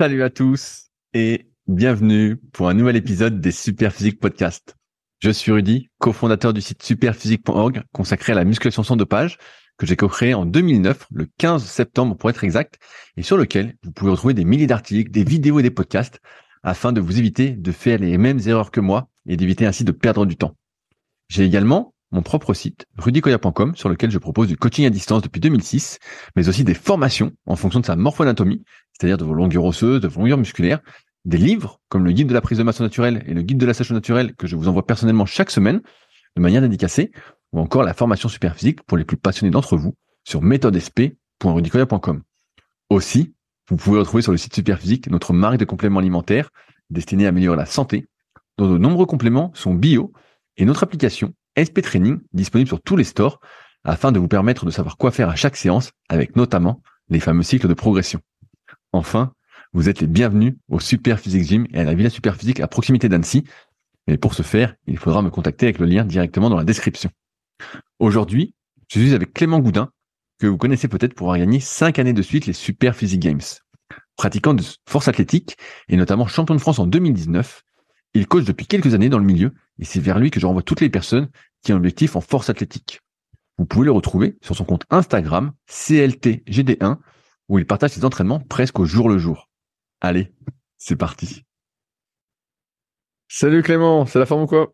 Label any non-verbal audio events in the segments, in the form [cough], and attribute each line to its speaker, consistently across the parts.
Speaker 1: Salut à tous et bienvenue pour un nouvel épisode des Superphysique Podcast. Je suis Rudy, cofondateur du site superphysique.org consacré à la musculation sans dopage que j'ai co-créé en 2009, le 15 septembre pour être exact, et sur lequel vous pouvez retrouver des milliers d'articles, des vidéos et des podcasts afin de vous éviter de faire les mêmes erreurs que moi et d'éviter ainsi de perdre du temps. J'ai également mon propre site, rudykoya.com, sur lequel je propose du coaching à distance depuis 2006, mais aussi des formations en fonction de sa morphoanatomie, c'est-à-dire de vos longueurs osseuses, de vos longueurs musculaires, des livres comme le guide de la prise de masse naturelle et le guide de la sèche naturelle que je vous envoie personnellement chaque semaine de manière dédicacée, ou encore la formation super physique pour les plus passionnés d'entre vous sur méthodesp.rudicoya.com. Aussi, vous pouvez retrouver sur le site Superphysique notre marque de compléments alimentaires destinée à améliorer la santé, dont de nombreux compléments sont bio, et notre application SP Training disponible sur tous les stores afin de vous permettre de savoir quoi faire à chaque séance avec notamment les fameux cycles de progression. Enfin, vous êtes les bienvenus au Super Physique Gym et à la Villa Super Physique à proximité d'Annecy. Mais pour ce faire, il faudra me contacter avec le lien directement dans la description. Aujourd'hui, je suis avec Clément Goudin, que vous connaissez peut-être pour avoir gagné 5 années de suite les Super Physique Games. Pratiquant de force athlétique et notamment champion de France en 2019, il coach depuis quelques années dans le milieu et c'est vers lui que je renvoie toutes les personnes qui ont un objectif en force athlétique. Vous pouvez le retrouver sur son compte Instagram CLTGD1 où il partage ses entraînements presque au jour le jour. Allez, c'est parti. Salut Clément, c'est la forme ou quoi?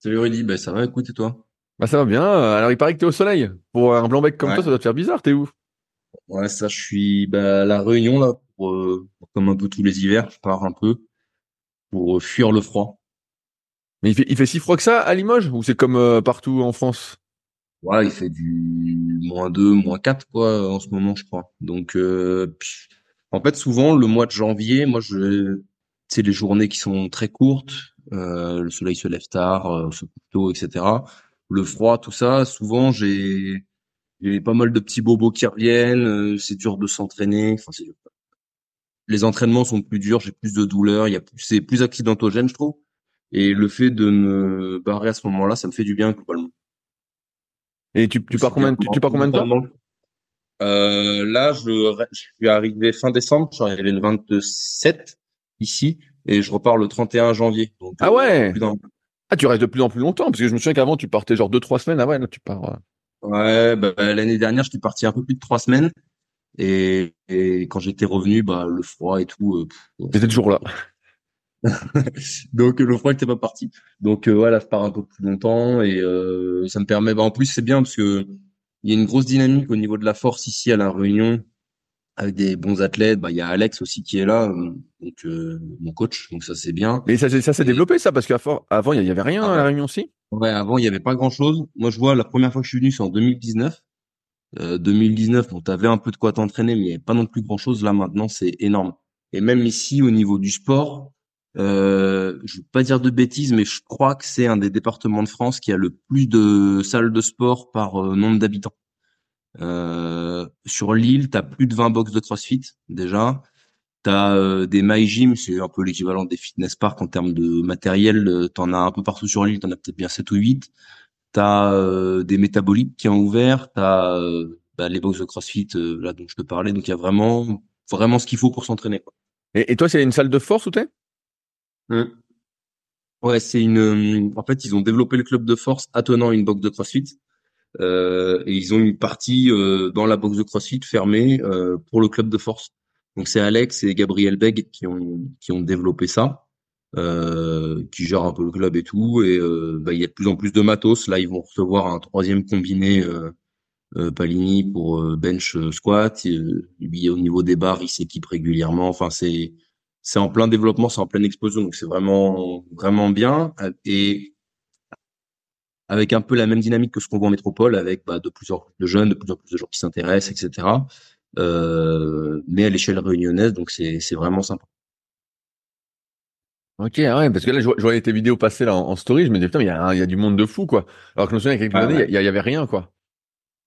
Speaker 2: Salut Rudy, bah ça va, écoute et toi?
Speaker 1: Bah ça va bien, alors il paraît que t'es au soleil. Pour un blanc bec comme toi, ça doit te faire bizarre, t'es où?
Speaker 2: Ouais, ça je suis bah, à la Réunion là, pour, euh, comme un peu tous les hivers, je pars un peu pour euh, fuir le froid.
Speaker 1: Mais il fait, il fait si froid que ça à Limoges? Ou c'est comme euh, partout en France?
Speaker 2: Ouais, il fait du moins 2, moins 4 quoi en ce moment je crois. Donc euh, en fait souvent le mois de janvier, moi je c'est les journées qui sont très courtes, euh, le soleil se lève tard, euh, se couche tôt, etc. Le froid, tout ça, souvent j'ai pas mal de petits bobos qui reviennent, euh, c'est dur de s'entraîner, enfin les entraînements sont plus durs, j'ai plus de douleurs, il y a c'est plus accidentogène, je trouve. Et le fait de me barrer à ce moment-là, ça me fait du bien globalement.
Speaker 1: Et tu, tu pars combien, tu, tu pars combien de temps?
Speaker 2: Euh, Là, je, je suis arrivé fin décembre, je suis arrivé le 27 ici, et je repars le 31 janvier. Donc,
Speaker 1: ah ouais Ah, tu restes de plus en plus longtemps, parce que je me souviens qu'avant, tu partais genre deux, trois semaines. Ah ouais, là, tu pars... Euh.
Speaker 2: Ouais, bah, l'année dernière, je suis parti un peu plus de trois semaines. Et, et quand j'étais revenu, bah le froid et tout.
Speaker 1: Euh, J'étais toujours là. [laughs]
Speaker 2: donc le froid n'était pas parti. Donc euh, voilà, je pars un peu plus longtemps et euh, ça me permet. Bah, en plus c'est bien parce que il y a une grosse dynamique au niveau de la force ici à la Réunion avec des bons athlètes. Bah il y a Alex aussi qui est là, donc euh, mon coach. Donc ça c'est bien.
Speaker 1: Mais ça ça s'est développé ça parce qu'avant il y avait rien à la Réunion aussi?
Speaker 2: Ouais, avant il y avait pas grand chose. Moi je vois la première fois que je suis venu c'est en 2019. 2019, bon, t'avais un peu de quoi t'entraîner, mais il n'y avait pas non plus grand chose. Là, maintenant, c'est énorme. Et même ici, au niveau du sport, euh, je veux pas dire de bêtises, mais je crois que c'est un des départements de France qui a le plus de salles de sport par euh, nombre d'habitants. Euh, sur l'île, t'as plus de 20 box de CrossFit déjà. T'as euh, des My Gym, c'est un peu l'équivalent des fitness parks en termes de matériel. Euh, t'en as un peu partout sur l'île, t'en as peut-être bien 7 ou 8 t'as euh, des métaboliques qui ont ouvert, t'as euh, bah, les box de CrossFit là dont je te parlais, donc il y a vraiment vraiment ce qu'il faut pour s'entraîner.
Speaker 1: Et, et, toi, c'est une salle de force où t'es?
Speaker 2: Mmh. Ouais, c'est une. En fait, ils ont développé le club de force attenant une box de CrossFit. Euh, et ils ont une partie euh, dans la box de CrossFit fermée euh, pour le club de force. Donc c'est Alex et Gabriel Beg qui ont qui ont développé ça euh, qui gère un peu le club et tout. Et euh, bah, il y a de plus en plus de matos. Là, ils vont recevoir un troisième combiné euh, euh Palini pour euh, bench squat. Et, lui, au niveau des barres, il s'équipe régulièrement. Enfin, c'est c'est en plein développement, c'est en pleine explosion. Donc c'est vraiment vraiment bien. Et avec un peu la même dynamique que ce qu'on voit en métropole, avec bah, de plus en plus de jeunes, de plus en plus de gens qui s'intéressent, etc. Euh, mais à l'échelle réunionnaise, donc c'est c'est vraiment sympa.
Speaker 1: Ok, ah ouais, parce que là, je, voyais tes vidéos passer là en, story, je me disais, putain, il y, a, il y a du monde de fou, quoi. Alors que je me souviens, il y a quelques ah années, il y, avait rien, quoi.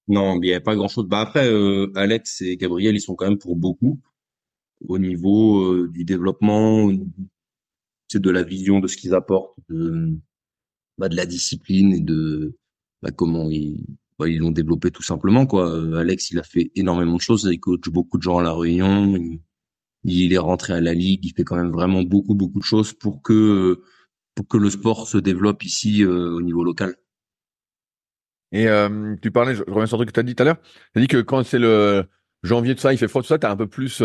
Speaker 2: Non, il n'y avait pas grand-chose. Bah après, euh, Alex et Gabriel, ils sont quand même pour beaucoup au niveau euh, du développement, c'est de la vision de ce qu'ils apportent, de, bah, de la discipline et de bah, comment ils bah, ils l'ont développé tout simplement quoi. Alex, il a fait énormément de choses, il coach beaucoup de gens à la Réunion, il, est rentré à la ligue, il fait quand même vraiment beaucoup beaucoup de choses pour que pour que le sport se développe ici au niveau local.
Speaker 1: Et tu parlais, je, reviens sur le truc que tu as dit tout à l'heure. Tu as dit que quand c'est le janvier, tout ça, il fait froid, tout ça, tu as un peu plus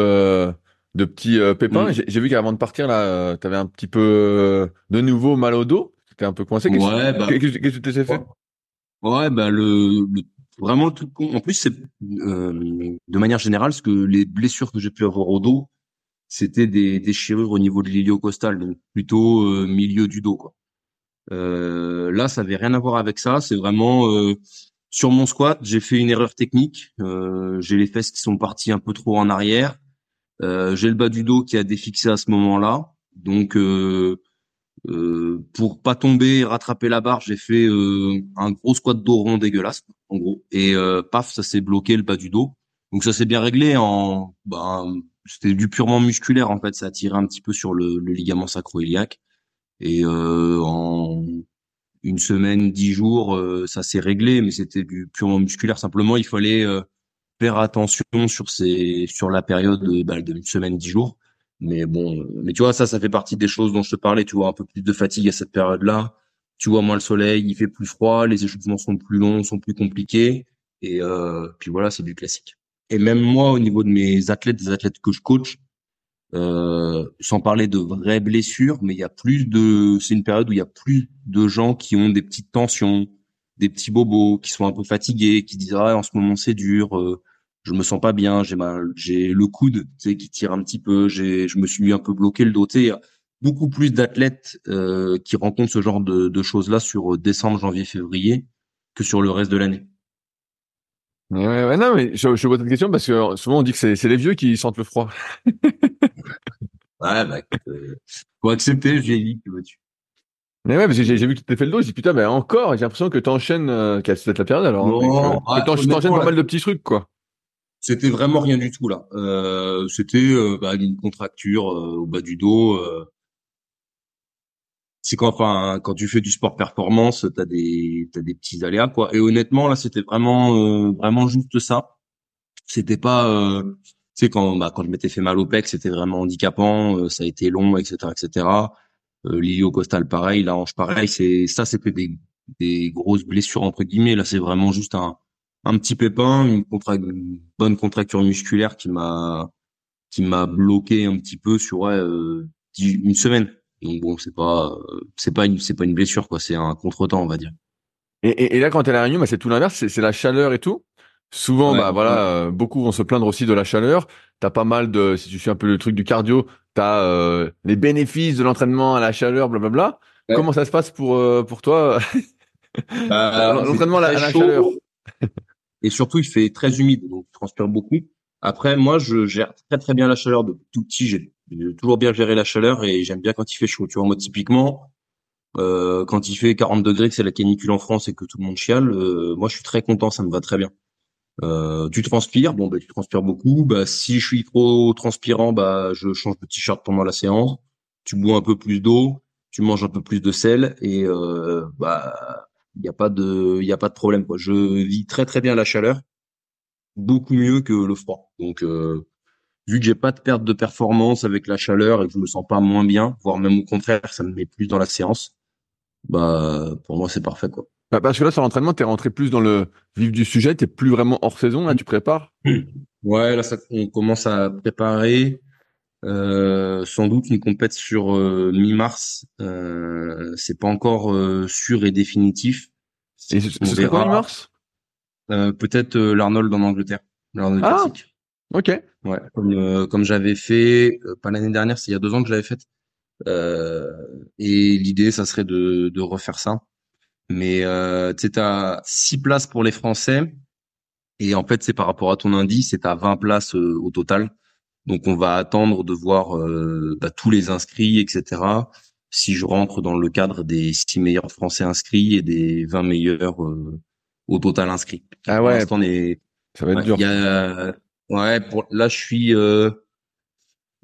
Speaker 1: de petits euh, pépins. Mm. J'ai vu qu'avant de partir là, euh, tu avais un petit peu euh, de nouveau mal au dos. C'était un peu coincé. Qu'est-ce
Speaker 2: ouais, bah,
Speaker 1: que tu t'es fait?
Speaker 2: Ouais, bah le, le vraiment tout En plus, c'est de manière générale, ce que les blessures que j'ai pu avoir au dos, c'était des déchirures au niveau de l'iliocostal, donc plutôt milieu du dos quoi. là, ça avait rien à voir avec ça. C'est vraiment sur mon squat, j'ai fait une erreur technique. j'ai les fesses qui sont parties un peu trop en arrière. Euh, j'ai le bas du dos qui a défixé à ce moment-là. Donc, euh, euh, pour pas tomber et rattraper la barre, j'ai fait euh, un gros squat dos rond dégueulasse, en gros. Et euh, paf, ça s'est bloqué le bas du dos. Donc ça s'est bien réglé. En, ben, c'était du purement musculaire en fait. Ça a tiré un petit peu sur le, le ligament sacro-iliaque. Et en une semaine, dix jours, ça s'est réglé. Mais c'était du purement musculaire. Simplement, il fallait attention sur ces sur la période de, bah, de une semaine dix jours. Mais bon mais tu vois ça ça fait partie des choses dont je te parlais tu vois un peu plus de fatigue à cette période là tu vois moins le soleil il fait plus froid les échauffements sont plus longs sont plus compliqués. Et euh, puis voilà c'est du classique. Et même moi au niveau de mes athlètes des athlètes que je coach euh, sans parler de vraies blessures mais il y a plus de c'est une période où il y a plus de gens qui ont des petites tensions des petits bobos qui sont un peu fatigués, qui disent ah en ce moment c'est dur, euh, je me sens pas bien, j'ai mal, j'ai le coude, tu sais, qui tire un petit peu, j'ai, je me suis un peu bloqué le dos. Tu beaucoup plus d'athlètes euh, qui rencontrent ce genre de, de choses là sur décembre, janvier, février que sur le reste de l'année.
Speaker 1: Ouais, ouais, non, mais je, je vois cette question parce que souvent on dit que c'est, c'est les vieux qui sentent le froid. [laughs]
Speaker 2: ouais, bah, euh, faut accepter, j'ai dit, que tu
Speaker 1: mais ouais, parce que j'ai vu que tu t'es fait le dos, j'ai dit putain, mais encore, j'ai l'impression que t'enchaînes, euh, qu'elle peut-être la période alors. Non, hein, que, t'enchaînes pas mal de petits trucs, quoi.
Speaker 2: C'était vraiment rien du tout là. Euh, c'était euh, bah, une contracture euh, au bas du dos. Euh. C'est quand, enfin, quand tu fais du sport performance, t'as des, t'as des petits aléas quoi. Et honnêtement là, c'était vraiment, vraiment juste ça. C'était pas, tu sais quand, bah, quand je m'étais fait mal au pec, c'était vraiment handicapant. ça a été long, etc., etc. Euh, costal pareil, la hanche pareil. C'est ça, c'était des, des grosses blessures entre guillemets. Là, c'est vraiment juste un, un petit pépin, une, une bonne contracture musculaire qui m'a qui m'a bloqué un petit peu sur ouais, euh, une semaine. Donc bon, c'est pas c'est pas une c'est pas une blessure quoi, c'est un contretemps on va dire.
Speaker 1: Et, et, là, quand est à Réunion, bah, c'est tout l'inverse, c'est la chaleur et tout. Souvent, bah voilà, euh, beaucoup vont se plaindre aussi de la chaleur. T'as pas mal de, si tu suis un peu le truc du cardio, t'as euh, les bénéfices de l'entraînement à la chaleur, blablabla. Comment ça se passe pour euh, pour toi?
Speaker 2: Bah, [laughs] l'entraînement à, la chaleur Et surtout, il fait très humide, donc tu transpires beaucoup. Après, moi, je gère très très bien la chaleur de tout petit. J'ai toujours bien géré la chaleur et j'aime bien quand il fait chaud. Tu vois, moi typiquement, euh, quand il fait 40 degrés, que c'est la canicule en France et que tout le monde chiale, moi je suis très content, ça me va très bien. Euh, tu transpires, bon bah tu transpires beaucoup. Bah si je suis trop transpirant, bah je change de t-shirt pendant la séance. Tu bois un peu plus d'eau, tu manges un peu plus de sel et euh, bah il n'y a pas de il y a pas de problème quoi. Je vis très très bien la chaleur, beaucoup mieux que le froid. Donc euh, vu que j'ai pas de perte de performance avec la chaleur et que je me sens pas moins bien, voire même au contraire, ça me met plus dans la séance. Bah pour moi c'est parfait quoi.
Speaker 1: Bah, parce que là, sur l'entraînement, tu es rentré plus dans le vif du sujet, tu plus vraiment hors saison, là, tu prépares?
Speaker 2: Ouais, là, ça, on commence à préparer euh, sans doute une compète sur euh, mi-mars. Euh, c'est pas encore euh, sûr et définitif.
Speaker 1: Et ce, serait quoi mi-mars?
Speaker 2: Euh, Peut-être l'Arnold en Angleterre, l'Arnold ah, classique.
Speaker 1: Ok.
Speaker 2: Ouais, comme, comme j'avais fait, pas l'année dernière, c'est il y a deux ans que je l'avais faite. et l'idée, ça serait de, de refaire ça. Mais euh, tu as six places pour les Français. Et en fait, c'est par rapport à ton indice, c'est à 20 places au total. Donc, on va attendre de voir euh, bah, tous les inscrits, etc. Si je rentre dans le cadre des six meilleurs Français inscrits et des 20 meilleurs euh, au total inscrits.
Speaker 1: Ah ouais. Ça va être dur.
Speaker 2: Y a, ouais, pour, là, je suis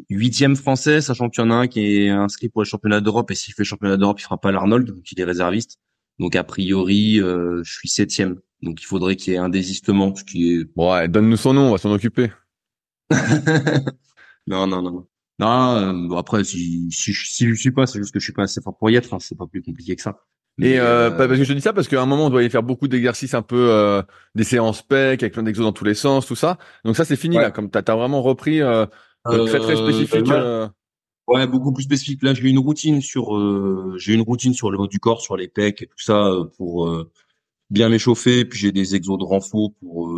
Speaker 2: huitième français, sachant qu'il y en a un qui est inscrit pour les championnats d'Europe. Et s'il fait le championnat d'Europe, il fera pas l'Arnold, donc il est réserviste. Donc a priori, euh, je suis septième. Donc il faudrait qu'il y ait un désistement, ce qui est.
Speaker 1: Ouais, donne-nous son nom, on va s'en occuper. [laughs]
Speaker 2: Non, non, non. Non, après, si, si, si je suis pas, c'est juste que je suis pas assez fort pour y être. Hein. C'est pas plus compliqué que ça.
Speaker 1: Et euh, parce que je dis ça parce qu'à un moment on doit y faire beaucoup d'exercices un peu euh, des séances PEC avec plein d'exos dans tous les sens, tout ça. Donc ça c'est fini là, comme t'as as vraiment repris euh, très très spécifique.
Speaker 2: Ouais, beaucoup plus spécifique. Là j'ai une routine sur j'ai une routine sur le haut du corps, sur les pecs et tout ça pour bien m'échauffer. Puis j'ai des exos de renfort pour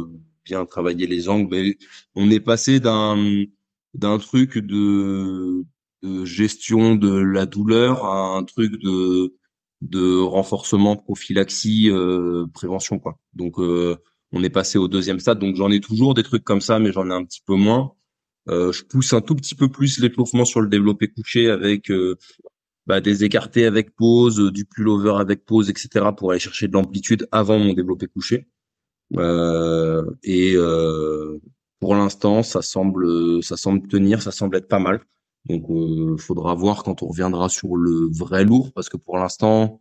Speaker 2: bien travailler les angles. On est passé d'un truc de, gestion de la douleur à un truc de de renforcement, prophylaxie, euh, prévention. Donc euh, on est passé au deuxième stade. Donc j'en ai toujours des trucs comme ça, mais j'en ai un petit peu moins. Euh, je pousse un tout petit peu plus l'étouffement sur le développé couché avec bah, des écartés avec pause, du pullover avec pause, etc. pour aller chercher de l'amplitude avant mon développé couché. Et pour l'instant, ça semble, ça semble tenir, ça semble être pas mal. Donc, euh, faudra voir quand on reviendra sur le vrai lourd, parce que pour l'instant,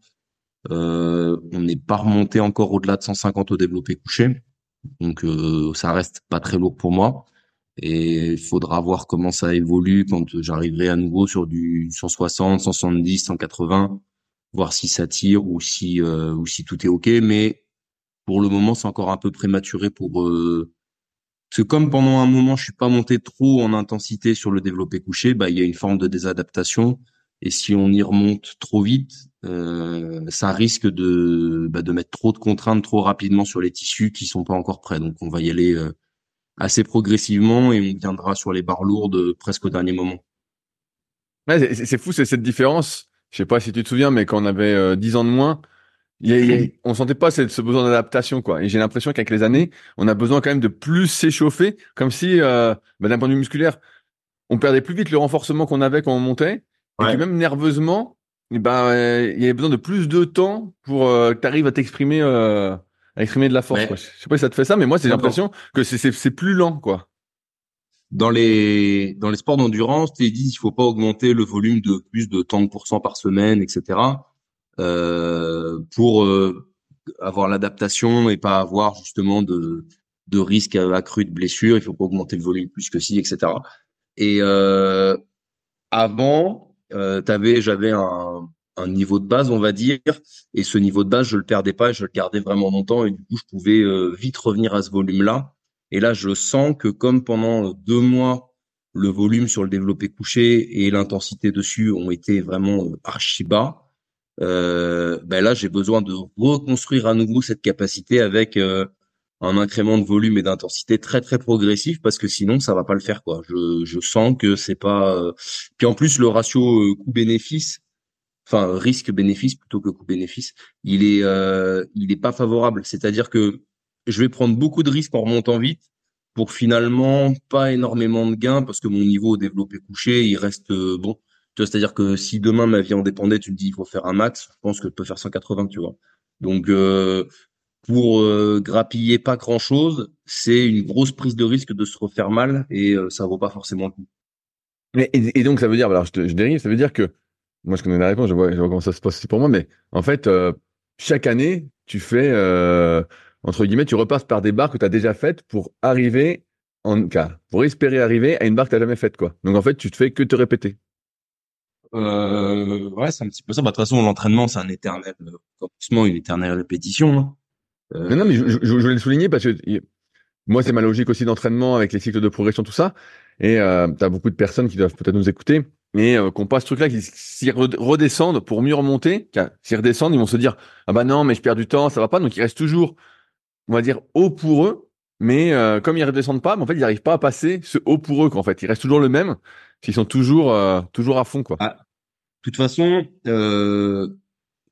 Speaker 2: euh, on n'est pas remonté encore au-delà de 150 au développé couché. Donc, euh, ça reste pas très lourd pour moi. Et faudra voir comment ça évolue quand j'arriverai à nouveau sur du 160, 170, 180, voir si ça tire ou si euh, ou si tout est ok. Mais pour le moment, c'est encore un peu prématuré pour euh, parce que comme pendant un moment, je suis pas monté trop en intensité sur le développé couché, bah il y a une forme de désadaptation. Et si on y remonte trop vite, euh, ça risque de bah, de mettre trop de contraintes trop rapidement sur les tissus qui sont pas encore prêts. Donc on va y aller euh, assez progressivement et on viendra sur les barres lourdes presque au dernier moment.
Speaker 1: Ouais, c'est fou, c'est cette différence. Je sais pas si tu te souviens, mais quand on avait euh, 10 ans de moins, il [laughs] on sentait pas ce, ce besoin d'adaptation quoi. Et j'ai l'impression qu'avec les années, on a besoin quand même de plus s'échauffer, comme si, euh, bah, d'un point de vue musculaire, on perdait plus vite le renforcement qu'on avait quand on montait, et que même nerveusement, ben, il y avait besoin de plus de temps pour euh, que tu arrives à t'exprimer, euh, à exprimer de la force. Quoi. Je sais pas si ça te fait ça, mais moi, j'ai l'impression que c'est plus lent, quoi.
Speaker 2: Dans les dans les sports d'endurance, tu dis il faut pas augmenter le volume de plus de tant de pourcents par semaine, etc. Euh, pour euh, avoir l'adaptation et pas avoir justement de, de risque accru de blessure. Il faut pas augmenter le volume plus que si, etc. Et euh, avant, euh, t'avais, j'avais un, un niveau de base, on va dire, et ce niveau de base, je le perdais pas, je le gardais vraiment longtemps, et du coup, je pouvais vite revenir à ce volume-là. Et là, je sens que comme pendant deux mois, le volume sur le développé couché et l'intensité dessus ont été vraiment archi bas, euh, ben là j'ai besoin de reconstruire à nouveau cette capacité avec euh, un incrément de volume et d'intensité très très progressif parce que sinon ça va pas le faire quoi. Je, je sens que c'est pas euh... puis en plus le ratio euh, coût bénéfice enfin risque bénéfice plutôt que coût bénéfice, il est euh, il est pas favorable, c'est-à-dire que je vais prendre beaucoup de risques en remontant vite pour finalement pas énormément de gains parce que mon niveau développé couché, il reste euh, bon c'est-à-dire que si demain ma vie en dépendait, tu me dis il faut faire un max, je pense que tu peux faire 180, tu vois. Donc euh, pour euh, grappiller pas grand-chose, c'est une grosse prise de risque de se refaire mal et euh, ça vaut pas forcément le coup.
Speaker 1: Mais, et, donc ça veut dire, alors je, je, dérive, ça veut dire que moi je connais la réponse, je vois, je comment ça se passe aussi pour moi, mais en fait chaque année tu fais entre guillemets, tu repasses par des barres que tu as déjà faites pour arriver en cas, pour espérer arriver à une barre que tu jamais faite quoi. Donc en fait tu te fais que te répéter.
Speaker 2: Euh, ouais, c'est un petit peu ça. Bah, de toute façon, l'entraînement, c'est un éternel commencement, une éternelle répétition. Hein.
Speaker 1: Euh... Non, mais je, je, je, voulais le souligner parce que moi, c'est ma logique aussi d'entraînement avec les cycles de progression, tout ça. Et euh, tu as beaucoup de personnes qui doivent peut-être nous écouter et euh, qu'on passe ce truc-là, qui s'y redescendent pour mieux remonter. S'ils redescendent, ils vont se dire ah bah non, mais je perds du temps, ça va pas. Donc ils restent toujours, on va dire, haut pour eux. Mais euh, comme ils redescendent pas, en fait, ils n'arrivent pas à passer ce haut pour eux. Qu'en fait, ils restent toujours le même. Ils sont toujours euh, toujours à fond quoi.
Speaker 2: Ah, de toute façon, euh,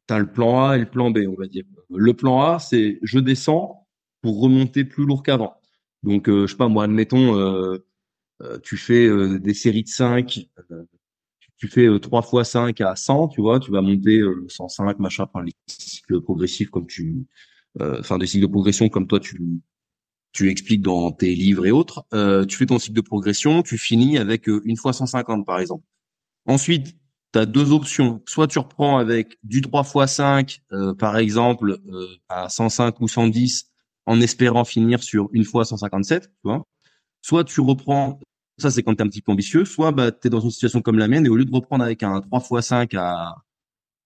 Speaker 2: tu as le plan A et le plan B, on va dire. Le plan A, c'est je descends pour remonter plus lourd qu'avant. Donc euh, je sais pas moi, admettons euh, euh tu fais euh, des séries de 5 tu fais 3 fois 5 à 100, tu vois, tu vas monter 105 machin par les cycles progressifs comme tu enfin des cycles de progression comme toi tu tu expliques dans tes livres et autres, euh, tu fais ton cycle de progression, tu finis avec euh, une fois 150 par exemple. Ensuite, tu as deux options. Soit tu reprends avec du 3 x 5, euh, par exemple, euh, à 105 ou 110, en espérant finir sur une fois 157, tu vois. Soit tu reprends ça c'est quand t'es un petit peu ambitieux. Soit bah t'es dans une situation comme la mienne et au lieu de reprendre avec un 3 x 5 à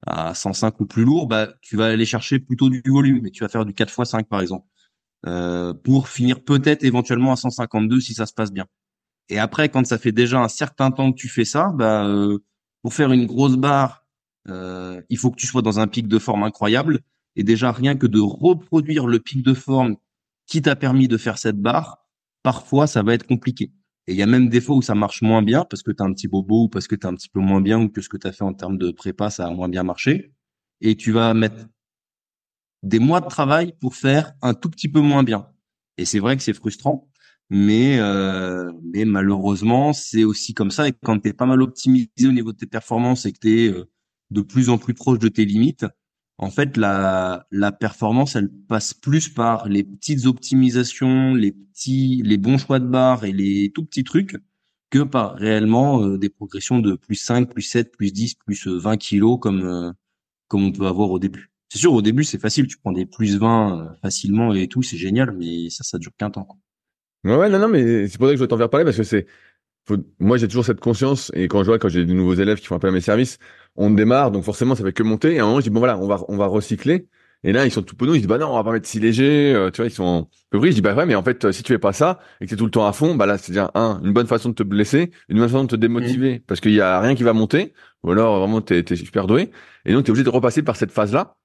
Speaker 2: à 105 ou plus lourd, bah tu vas aller chercher plutôt du volume et tu vas faire du 4 x 5 par exemple. Euh, pour finir peut-être éventuellement à 152 si ça se passe bien. Et après, quand ça fait déjà un certain temps que tu fais ça, bah, euh, pour faire une grosse barre, euh, il faut que tu sois dans un pic de forme incroyable. Et déjà, rien que de reproduire le pic de forme qui t'a permis de faire cette barre, parfois, ça va être compliqué. Et il y a même des fois où ça marche moins bien parce que tu as un petit bobo ou parce que tu un petit peu moins bien ou que ce que tu as fait en termes de prépa, ça a moins bien marché. Et tu vas mettre des mois de travail pour faire un tout petit peu moins bien. Et c'est vrai que c'est frustrant, mais euh, mais malheureusement c'est aussi comme ça. Et quand tu es pas mal optimisé au niveau de tes performances et que tu es euh, de plus en plus proche de tes limites, en fait la la performance elle passe plus par les petites optimisations, les petits les bons choix de barre et les tout petits trucs que par réellement euh, des progressions de plus 5, plus 7, plus 10, plus 20 kilos comme comme on peut avoir au début. C'est sûr, au début, c'est facile. Tu prends des plus 20 euh, facilement et tout, c'est génial, mais ça, ça dure qu'un temps. Quoi.
Speaker 1: Ouais, non, non, mais c'est pour ça que je veux t'en faire parler parce que c'est, moi, j'ai toujours cette conscience et quand je vois, quand j'ai de nouveaux élèves qui font appel à mes services, on démarre, donc forcément, ça fait que monter. Et à un moment, je dis, bon, voilà, on va, on va recycler. Et là, ils sont tout penaud, ils disent, bah non, on va pas mettre si léger, euh, tu vois, ils sont peu. Je dis, bah ouais, mais en fait, si tu fais pas ça et que es tout le temps à fond, bah là, c'est déjà, un, une bonne façon de te blesser, une bonne façon de te démotiver mmh. parce qu'il y a rien qui va monter, ou alors vraiment, t'es, es super doué. Et donc, t'es obligé de repasser par cette phase-là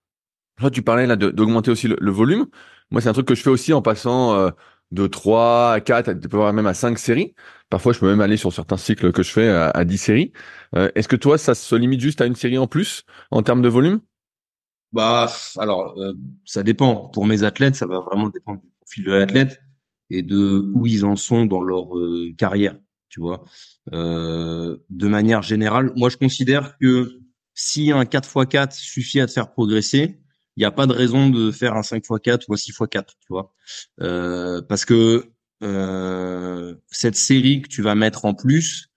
Speaker 1: Là, tu parlais là d'augmenter aussi le, volume. Moi, c'est un truc que je fais aussi en passant euh, de 3 à 4, tu peux même à 5 séries. Parfois, je peux même aller sur certains cycles que je fais à, à 10 séries. Euh, est-ce que toi, ça se limite juste à une série en plus en termes de volume?
Speaker 2: Bah, alors, euh, ça dépend. Pour mes athlètes, ça va vraiment dépendre du profil de l'athlète et de où ils en sont dans leur carrière, tu vois. de manière générale, moi, je considère que si un 4x4 suffit à te faire progresser, il n'y a pas de raison de faire un 5x4 ou un 6x4, tu vois. Euh, parce que euh, cette série que tu vas mettre en plus,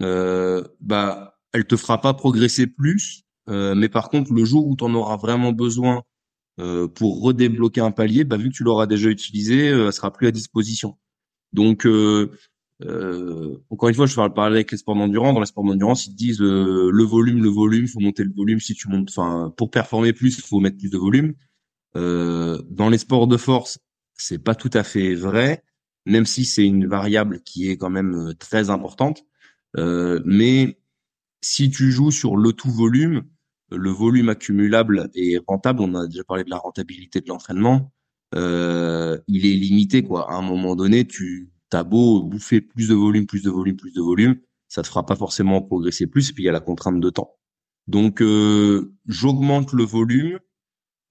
Speaker 2: euh, bah, elle te fera pas progresser plus, euh, mais par contre, le jour où tu en auras vraiment besoin pour redébloquer un palier, bah, vu que tu l'auras déjà utilisé, elle sera plus à disposition. Donc, euh, encore une fois, je vais parler avec les sports d'endurance. Dans les sports d'endurance, ils te disent euh, le volume, le volume, faut monter le volume. Si tu montes, enfin, pour performer plus, faut mettre plus de volume. Euh, dans les sports de force, c'est pas tout à fait vrai, même si c'est une variable qui est quand même euh, très importante. Euh, mais si tu joues sur le tout volume, le volume accumulable est rentable. On a déjà parlé de la rentabilité de l'entraînement. Euh, il est limité, quoi. À un moment donné, tu t'as beau bouffer plus de volume, plus de volume, plus de volume, ça te fera pas forcément progresser plus. Et puis il y a la contrainte de temps. Donc euh, j'augmente le volume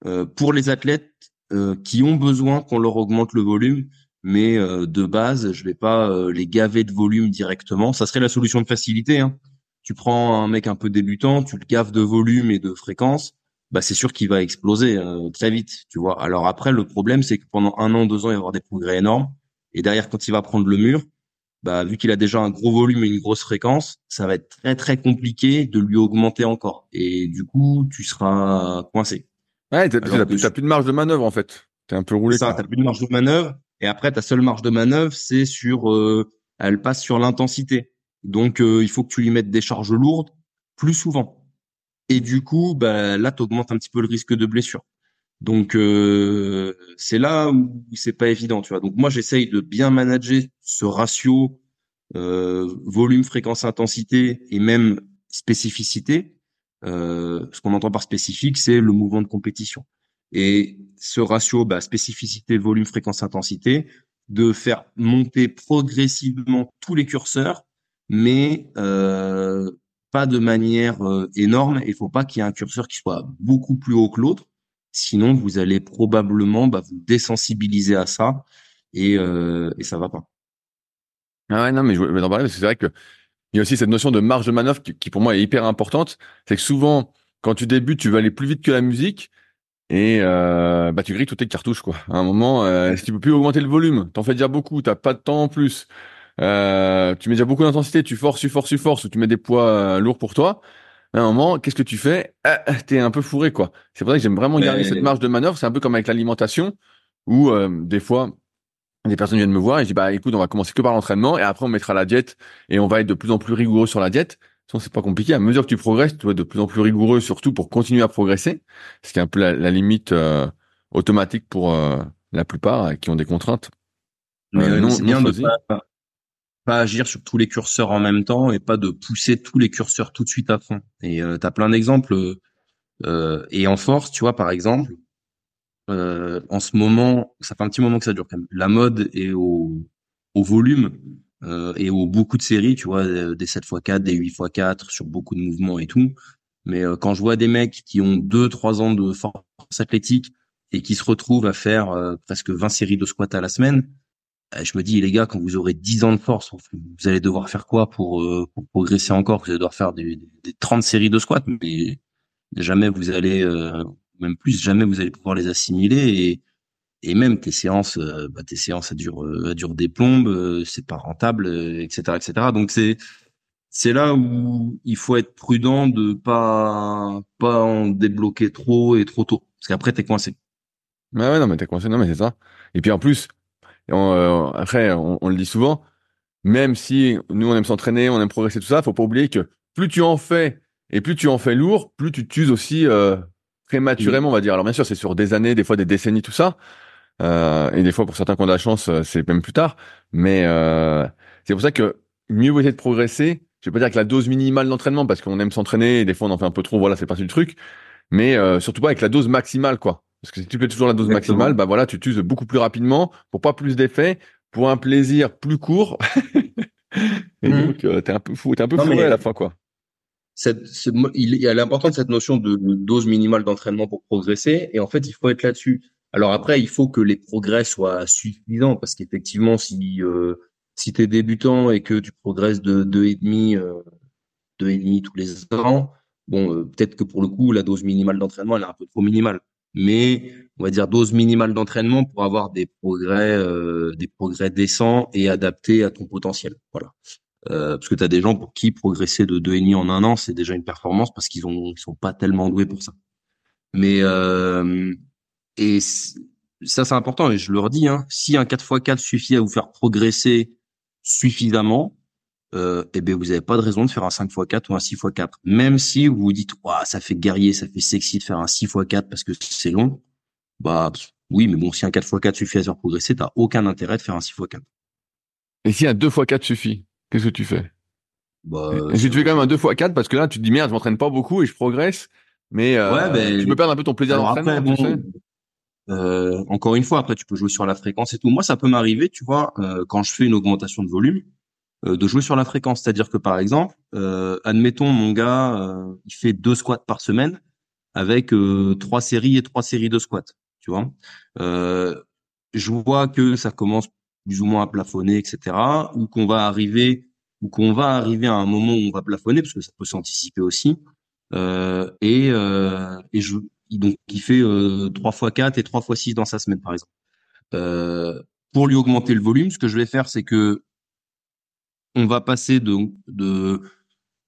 Speaker 2: euh, pour les athlètes euh, qui ont besoin qu'on leur augmente le volume, mais de base je vais pas les gaver de volume directement. Ça serait la solution de facilité. Hein. Tu prends un mec un peu débutant, tu le gaves de volume et de fréquence, bah c'est sûr qu'il va exploser très vite, tu vois. Alors après le problème c'est que pendant un an, deux ans il va y avoir des progrès énormes et derrière, quand il va prendre le mur, bah, vu qu'il a déjà un gros volume et une grosse fréquence, ça va être très très compliqué de lui augmenter encore. Et du coup, tu seras coincé.
Speaker 1: Ouais, t'as, plus, plus de marge de manœuvre en fait. T'es un peu roulé.
Speaker 2: Ça, t'as plus de marge de manœuvre. Et après, ta seule marge de manœuvre, c'est sur, euh, elle passe sur l'intensité. Donc, euh, il faut que tu lui mettes des charges lourdes plus souvent. Et du coup, bah, là, t'augmentes un petit peu le risque de blessure. Donc euh, c'est là où c'est pas évident, tu vois. Donc moi j'essaye de bien manager ce ratio euh, volume, fréquence, intensité et même spécificité. Euh, ce qu'on entend par spécifique, c'est le mouvement de compétition. Et ce ratio, bah, spécificité, volume, fréquence, intensité, de faire monter progressivement tous les curseurs, mais pas de manière énorme. Il faut pas qu'il y ait un curseur qui soit beaucoup plus haut que l'autre Sinon, vous allez probablement bah, vous désensibiliser à ça et, euh, et ça va pas.
Speaker 1: Ah ouais, non, mais je vais en parler parce que c'est vrai que il y a aussi cette notion de marge de manœuvre qui, pour moi est hyper importante. C'est que souvent, quand tu débutes, tu vas aller plus vite que la musique et euh, bah tu grilles toutes tes cartouches quoi. À un moment, euh, si tu peux plus augmenter le volume, t'en fais déjà beaucoup, t'as pas de temps en plus. Euh, tu mets déjà beaucoup d'intensité, tu forces, tu forces, tu forces, ou tu mets des poids euh, lourds pour toi à un moment, qu'est-ce que tu fais? Ah, T'es un peu fourré, quoi. C'est pour ça que j'aime vraiment garder cette marge de manœuvre. C'est un peu comme avec l'alimentation, où euh, des fois, des personnes viennent me voir et je dis bah écoute on va commencer que par l'entraînement et après on mettra la diète et on va être de plus en plus rigoureux sur la diète. c'est pas compliqué. À mesure que tu progresses, tu dois être de plus en plus rigoureux surtout pour continuer à progresser, ce qui est un peu la, limite euh, automatique pour euh, la plupart euh, qui ont des contraintes.
Speaker 2: Mais non, c'est bien de pas, pas, agir sur tous les curseurs en même temps et pas de pousser tous les curseurs tout de suite à fond. Et tu as plein d'exemples. et en force, tu vois par exemple, euh, en ce moment, ça fait un petit moment que ça dure quand même. La mode est au, volume euh, et au beaucoup de séries, tu vois, euh, des 7x4, des 8x4 sur beaucoup de mouvements et tout. Mais euh, quand je vois des mecs qui ont 2-3 ans de force athlétique et qui se retrouvent à faire euh, presque 20 séries de squat à la semaine, je me dis les gars, quand vous aurez 10 ans de force, vous allez devoir faire quoi pour, pour progresser encore? Vous allez devoir faire des, des 30 séries de squat, mais jamais vous allez même plus, jamais vous allez pouvoir les assimiler et, et même tes séances, euh, bah, tes séances, ça dure, euh, dure des plombes, euh, c'est pas rentable, etc., etc. Donc c'est, c'est là où il faut être prudent de pas, pas en débloquer trop et trop tôt, parce qu'après t'es coincé.
Speaker 1: Ouais, ouais, non, mais t'es coincé, non, mais c'est ça. Et puis en plus, après, on, on, le dit souvent, même si nous on aime s'entraîner, on aime progresser, tout ça, faut pas oublier que plus tu en fais et plus tu en fais lourd, plus tu t'uses aussi prématurément, on va dire. Alors bien sûr, c'est sur des années, des fois des décennies, tout ça. Euh, et des fois, pour certains qui ont de la chance, euh, c'est même plus tard. Mais euh, c'est pour ça que mieux vous êtes de progresser. Je vais pas dire que la dose minimale d'entraînement, parce qu'on aime s'entraîner, et des fois on en fait un peu trop, voilà, c'est parti du truc. Mais euh, surtout pas avec la dose maximale, quoi. Parce que si tu fais toujours la dose maximale, bah voilà, tu t'uses beaucoup plus rapidement, pour pas plus d'effets, pour un plaisir plus court. [laughs] et mmh. donc, euh, t'es un peu fou, t'es un peu fou à la fin, quoi
Speaker 2: cette, il y a l'importance de cette notion de, dose minimale d'entraînement pour progresser. Et en fait, il faut être là-dessus. Alors après, il faut que les progrès soient suffisants parce qu'effectivement, si euh, si t'es débutant et que tu progresses de deux et demi, euh, deux et demi tous les ans, bon, euh, peut-être que pour le coup, la dose minimale d'entraînement elle est un peu trop minimale. Mais on va dire dose minimale d'entraînement pour avoir des progrès, euh, des progrès décents et adaptés à ton potentiel. Voilà. Euh, parce que tu as des gens pour qui progresser de deux et demi en un an, c'est déjà une performance parce qu'ils ont ils sont pas tellement doués pour ça. Mais euh, et ça c'est important et je leur dis hein, si un 4x4 suffit à vous faire progresser suffisamment, euh, eh bien vous n'avez pas de raison de faire un 5x4 ou un 6x4. Même si vous vous dites ouais, ça fait guerrier, ça fait sexy de faire un 6x4 parce que c'est long, bah oui, mais bon si un 4x4 suffit à faire progresser, t'as aucun intérêt de faire un 6x4.
Speaker 1: Et si un 2x4 suffit Qu'est-ce que tu fais? Bah, tu fais quand même un 2 x 4 parce que là, tu te dis merde, je m'entraîne pas beaucoup et je progresse, mais euh, tu peux perdre un peu ton plaisir d'entraînement.
Speaker 2: euh, encore une fois, après, tu peux jouer sur la fréquence et tout. Moi, ça peut m'arriver, tu vois, euh, quand je fais une augmentation de volume, euh, de jouer sur la fréquence. C'est-à-dire que, par exemple, euh, admettons, mon gars, il fait deux squats par semaine avec trois séries et trois séries de squats, tu vois. je vois que ça commence plus ou moins à plafonner, etc. Ou qu'on va arriver, ou qu'on va arriver à un moment où on va plafonner, parce que ça peut s'anticiper aussi. Euh, et, euh, et je, donc il fait euh, 3 fois 4 et 3 fois 6 dans sa semaine, par exemple. Euh, pour lui augmenter le volume, ce que je vais faire, c'est que on va passer de, de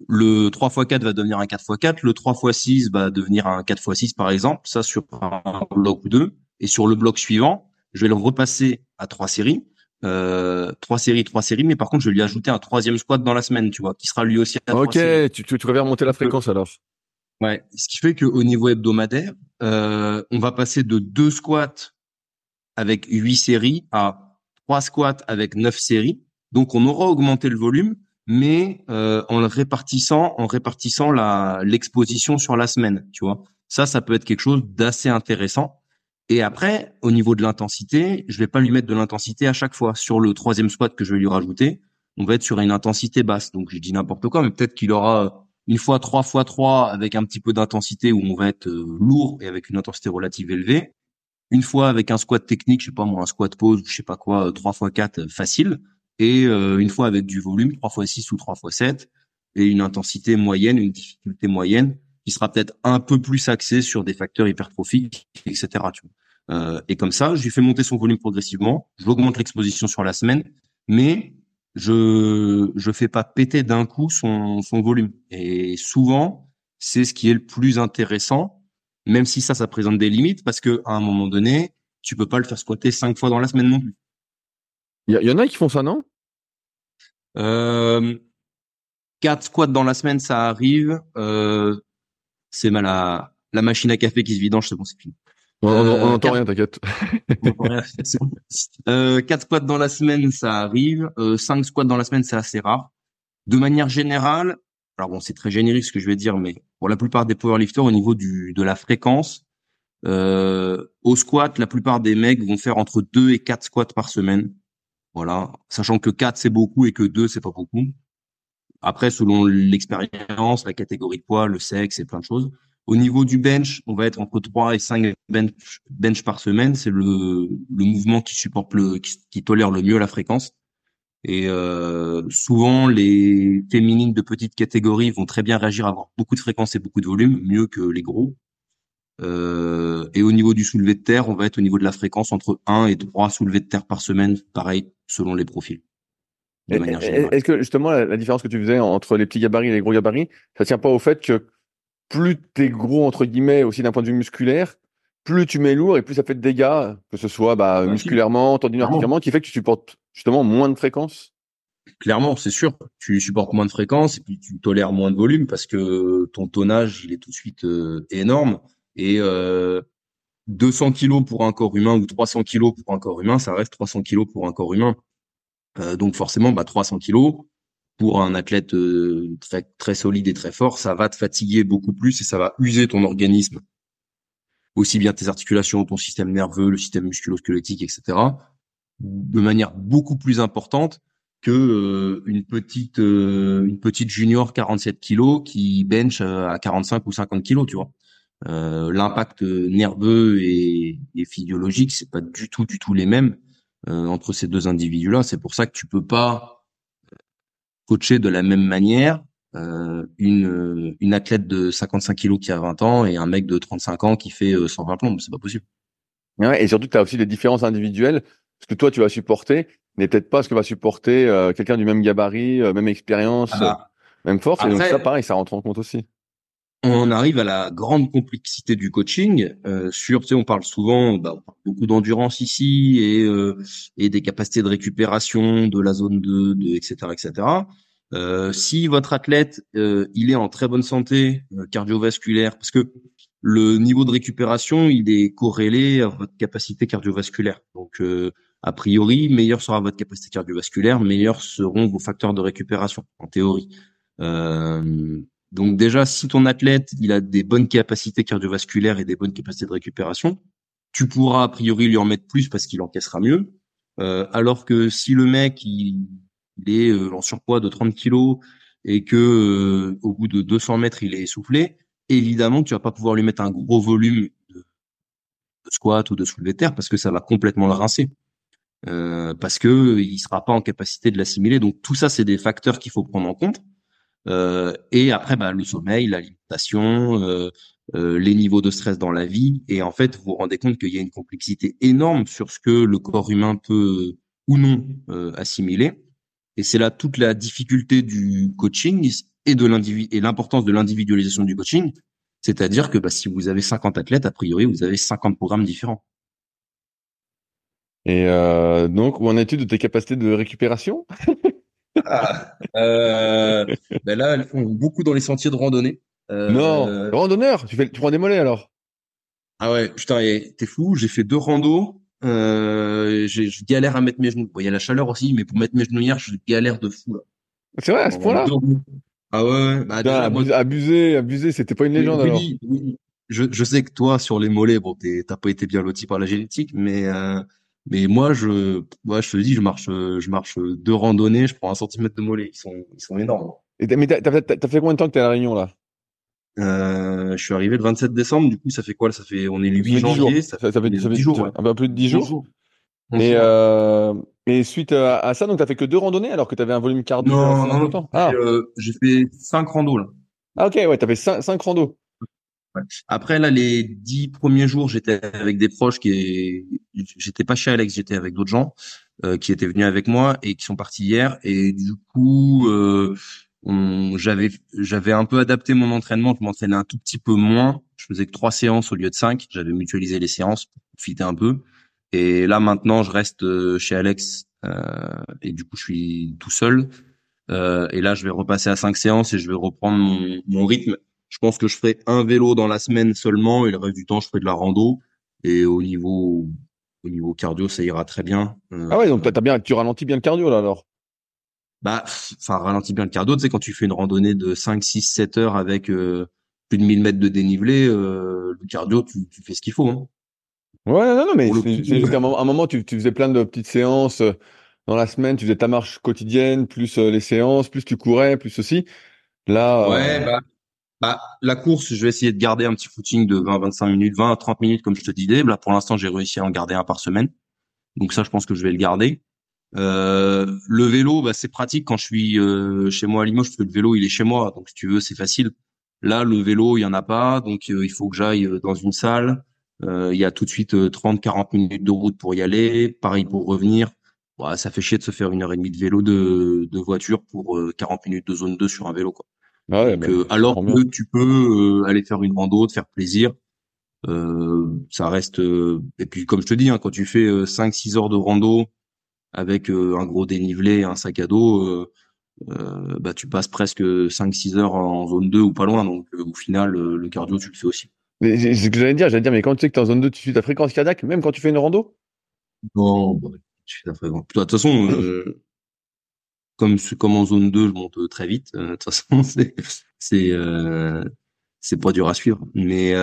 Speaker 2: le 3 x 4 va devenir un 4 x 4, le 3 x 6 va devenir un 4 x 6 par exemple, ça sur un bloc ou deux. Et sur le bloc suivant, je vais le repasser à trois séries euh, trois séries, trois séries, mais par contre, je vais lui ajouter un troisième squat dans la semaine, tu vois, qui sera lui aussi
Speaker 1: à Ok, tu, tu, tu vas remonter la fréquence alors.
Speaker 2: Ouais, ce qui fait qu'au niveau hebdomadaire, euh, on va passer de deux squats avec huit séries à trois squats avec neuf séries. Donc, on aura augmenté le volume, mais euh, en répartissant, en répartissant l'exposition sur la semaine, tu vois. Ça, ça peut être quelque chose d'assez intéressant. Et après, au niveau de l'intensité, je vais pas lui mettre de l'intensité à chaque fois. Sur le troisième squat que je vais lui rajouter, on va être sur une intensité basse. Donc je dis n'importe quoi, mais peut-être qu'il aura une fois trois fois trois avec un petit peu d'intensité où on va être euh, lourd et avec une intensité relative élevée. Une fois avec un squat technique, je sais pas moi, un squat pause, je sais pas quoi, trois fois quatre euh, facile. Et euh, une fois avec du volume, trois fois six ou trois fois sept et une intensité moyenne, une difficulté moyenne qui sera peut-être un peu plus axé sur des facteurs hypertrophiques, etc. Euh, et comme ça, je lui fais monter son volume progressivement, j'augmente l'exposition sur la semaine, mais je je fais pas péter d'un coup son, son volume. Et souvent, c'est ce qui est le plus intéressant, même si ça, ça présente des limites, parce que à un moment donné, tu peux pas le faire squatter cinq fois dans la semaine non plus.
Speaker 1: Il y, en a qui font ça, non?
Speaker 2: Euh, Quatre squats dans la semaine, ça arrive. Euh, c'est mal à la machine à café qui se vidange, c'est bon, c'est fini.
Speaker 1: On n'entend rien, t'inquiète.
Speaker 2: euh, quatre squats dans la semaine, ça arrive. Euh, cinq squats dans la semaine, c'est assez rare. De manière générale, alors bon, c'est très générique ce que je vais dire, mais pour la plupart des powerlifters, au niveau du de la fréquence, euh, au squat, la plupart des mecs vont faire entre 2 et 4 squats par semaine. Voilà, sachant que 4 c'est beaucoup et que 2 c'est pas beaucoup. Après, selon l'expérience, la catégorie de poids, le sexe et plein de choses. Au niveau du bench, on va être entre 3 et 5 bench, par semaine. C'est le, le mouvement qui supporte le, qui, tolère le mieux la fréquence. Et euh, souvent, les féminines de petite catégorie vont très bien réagir à avoir beaucoup de fréquence et beaucoup de volume, mieux que les gros. Euh, et au niveau du soulevé de terre, on va être au niveau de la fréquence entre 1 et 3 soulevés de terre par semaine, pareil, selon les profils.
Speaker 1: Est-ce que justement la, différence que tu faisais entre les petits gabarits et les gros gabarits, ça tient pas au fait que plus tu es gros entre guillemets aussi d'un point de vue musculaire, plus tu mets lourd et plus ça fait de dégâts, que ce soit bah, musculairement, tendineux, qui fait que tu supportes justement moins de fréquence
Speaker 2: Clairement, c'est sûr. Tu supportes moins de fréquence et puis tu tolères moins de volume parce que ton tonnage il est tout de suite euh, énorme. Et euh, 200 kilos pour un corps humain ou 300 kilos pour un corps humain, ça reste 300 kilos pour un corps humain. Euh, donc forcément, bah, 300 kilos pour un athlète euh, très, très solide et très fort, ça va te fatiguer beaucoup plus et ça va user ton organisme, aussi bien tes articulations, ton système nerveux, le système musculo-squelettique, etc., de manière beaucoup plus importante que euh, une petite une petite junior 47 kilos qui bench à 45 ou 50 kilos, tu vois. Euh, l'impact nerveux et, et physiologique, c'est pas du tout, du tout les mêmes euh, entre ces deux individus-là. C'est pour ça que tu peux pas coacher de la même manière euh, une, une athlète de 55 kilos qui a 20 ans et un mec de 35 ans qui fait 120 plombes. C'est pas possible.
Speaker 1: Ouais, et surtout, tu as aussi des différences individuelles. Ce que toi, tu vas supporter n'est peut-être pas ce que va supporter quelqu'un du même gabarit, même expérience, ah bah, même force. et donc ça, pareil, ça rentre en compte aussi
Speaker 2: on arrive à la grande complexité du coaching. Euh, sur, tu sais, on parle souvent, bah, beaucoup d'endurance ici et euh, et des capacités de récupération de la zone 2, de etc. etc. Euh, si votre athlète euh, il est en très bonne santé euh, cardiovasculaire, parce que le niveau de récupération il est corrélé à votre capacité cardiovasculaire. Donc a priori, meilleure sera votre capacité cardiovasculaire, meilleurs seront vos facteurs de récupération en théorie. Euh, donc déjà, si ton athlète il a des bonnes capacités cardiovasculaires et des bonnes capacités de récupération, tu pourras a priori lui en mettre plus parce qu'il encaissera mieux. Euh, alors que si le mec il, est euh, en surpoids de 30 kilos et que euh, au bout de 200 mètres il est essoufflé, évidemment tu vas pas pouvoir lui mettre un gros volume de, squat ou de soulevé terre parce que ça va complètement le rincer. parce que il sera pas en capacité de l'assimiler. Donc tout ça, c'est des facteurs qu'il faut prendre en compte. Euh, et après, bah, le sommeil, l'alimentation, euh, euh, les niveaux de stress dans la vie. Et en fait, vous vous rendez compte qu'il y a une complexité énorme sur ce que le corps humain peut ou non assimiler. Et c'est là toute la difficulté du coaching et de l'individu et l'importance de l'individualisation du coaching. C'est-à-dire que bah, si vous avez 50 athlètes, a priori, vous avez 50 programmes différents.
Speaker 1: Et euh, donc, où en es-tu de tes capacités de récupération? [laughs]
Speaker 2: euh, ben là, elles font beaucoup dans les sentiers de randonnée.
Speaker 1: Euh, non, randonneur, tu fais, tu prends des mollets alors
Speaker 2: Ah ouais, putain, t'es fou. J'ai fait deux randos. Euh, je galère à mettre mes genoux. il y a la chaleur aussi, mais pour mettre mes genoux hier, je galère de fou là.
Speaker 1: C'est vrai à ce point-là
Speaker 2: Ah ouais,
Speaker 1: bah, abusé, abusé, c'était pas une légende alors.
Speaker 2: Je, je sais que toi sur les mollets, bon, t'as pas été bien loti par la génétique, mais euh, mais moi, je, moi, je te dis, je marche, je marche deux randonnées, je prends un centimètre de mollet. Ils sont, ils sont énormes.
Speaker 1: Et mais t'as, fait combien de temps que t'es à la Réunion là?
Speaker 2: Euh, Je suis arrivé le 27 décembre. Du coup, ça fait quoi? Ça fait, on est le 8 janvier.
Speaker 1: Ça, fait, ça fait 10 jours, un peu plus de 10 jours. Mais euh, et suite à, ça, donc t'as fait que deux randonnées alors que t'avais un volume cardio.
Speaker 2: Non, non, non. Ah. Euh, j'ai fait cinq randos là.
Speaker 1: Ah ok, ouais, t'as fait cinq, cinq randos.
Speaker 2: Après là, les dix premiers jours, j'étais avec des proches qui, j'étais pas chez Alex, j'étais avec d'autres gens euh, qui étaient venus avec moi et qui sont partis hier. Et du coup, euh, j'avais j'avais un peu adapté mon entraînement. Je m'entraînais un tout petit peu moins. Je faisais que trois séances au lieu de cinq. J'avais mutualisé les séances pour profiter un peu. Et là maintenant, je reste euh, chez Alex et du coup, je suis tout seul. et là, je vais repasser à cinq séances et je vais reprendre mon rythme. Je pense que je ferai un vélo dans la semaine seulement et le reste du temps, je ferai de la rando. Et au niveau au niveau cardio, ça ira très bien.
Speaker 1: ah ouais, donc t'as bien, tu ralentis bien le cardio là alors?
Speaker 2: Bah, enfin, ralentis bien le cardio. Tu sais, quand tu fais une randonnée de 5, 6, 7 heures avec euh, plus de 1000 mètres de dénivelé, euh, le cardio, tu, tu fais ce qu'il faut. Hein.
Speaker 1: Ouais, non, non, mais c'est juste qu'à un moment, tu, tu faisais plein de petites séances euh, dans la semaine, tu faisais ta marche quotidienne, plus les séances, plus tu courais, plus ceci. Là.
Speaker 2: Ouais, bah, bah, la course, je vais essayer de garder un petit footing de 20, 25 minutes, 20, 30 minutes, comme je te disais. Là, pour l'instant, j'ai réussi à en garder un par semaine. Donc ça, je pense que je vais le garder. Euh, le vélo, bah, c'est pratique quand je suis euh, chez moi à Limoges, parce que le vélo, il est chez moi. Donc, si tu veux, c'est facile. Là, le vélo, il y en a pas. Donc, euh, il faut que j'aille dans une salle. il y a tout de suite 30-40 minutes de route pour y aller. Pareil pour revenir. Ça fait chier de se faire une heure et demie de vélo de, voiture pour 40 minutes de zone 2 sur un vélo.
Speaker 1: Ah bah,
Speaker 2: alors que tu peux aller faire une rando, te faire plaisir. ça reste et puis comme je te dis hein, quand tu fais 5-6 heures de rando avec euh, un gros dénivelé, un sac à dos, euh, euh, bah, tu passes presque 5-6 heures en zone 2 ou pas loin. Donc au final, le cardio, tu le fais aussi.
Speaker 1: C'est ce que j'allais dire, j'allais dire, mais quand tu sais que tu es en zone 2, tu suis ta fréquence cardiaque, même quand tu fais une rando?
Speaker 2: Non, bah, tu fais ta fréquence. De toute façon, [clears throat] comme, comme en zone 2, je monte très vite. de toute façon, [laughs] c'est c'est c'est pas dur à suivre. Mais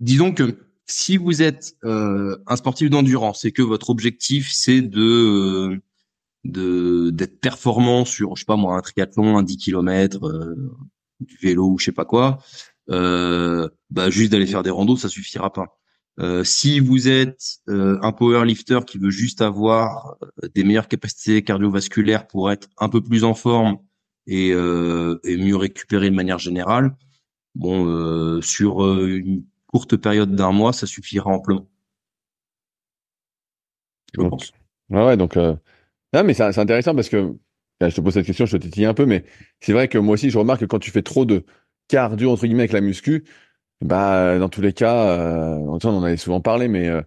Speaker 2: disons que si vous êtes euh, un sportif d'endurance et que votre objectif c'est de euh, de d'être performant sur je sais pas moi un triathlon un 10 km euh, du vélo ou je sais pas quoi euh, bah juste d'aller faire des randos ça suffira pas euh, si vous êtes un powerlifter qui veut juste avoir des meilleures capacités cardiovasculaires pour être un peu plus en forme et, et mieux récupérer de manière générale bon sur une courte période d'un mois, ça suffira amplement.
Speaker 1: Je pense. ouais, donc, euh... non, mais c'est intéressant parce que, je te pose cette question, je te titille un peu, mais c'est vrai que moi aussi, je remarque que quand tu fais trop de cardio, entre guillemets, avec la muscu, bah, dans tous les cas, euh, on en avait souvent parlé, mais, euh,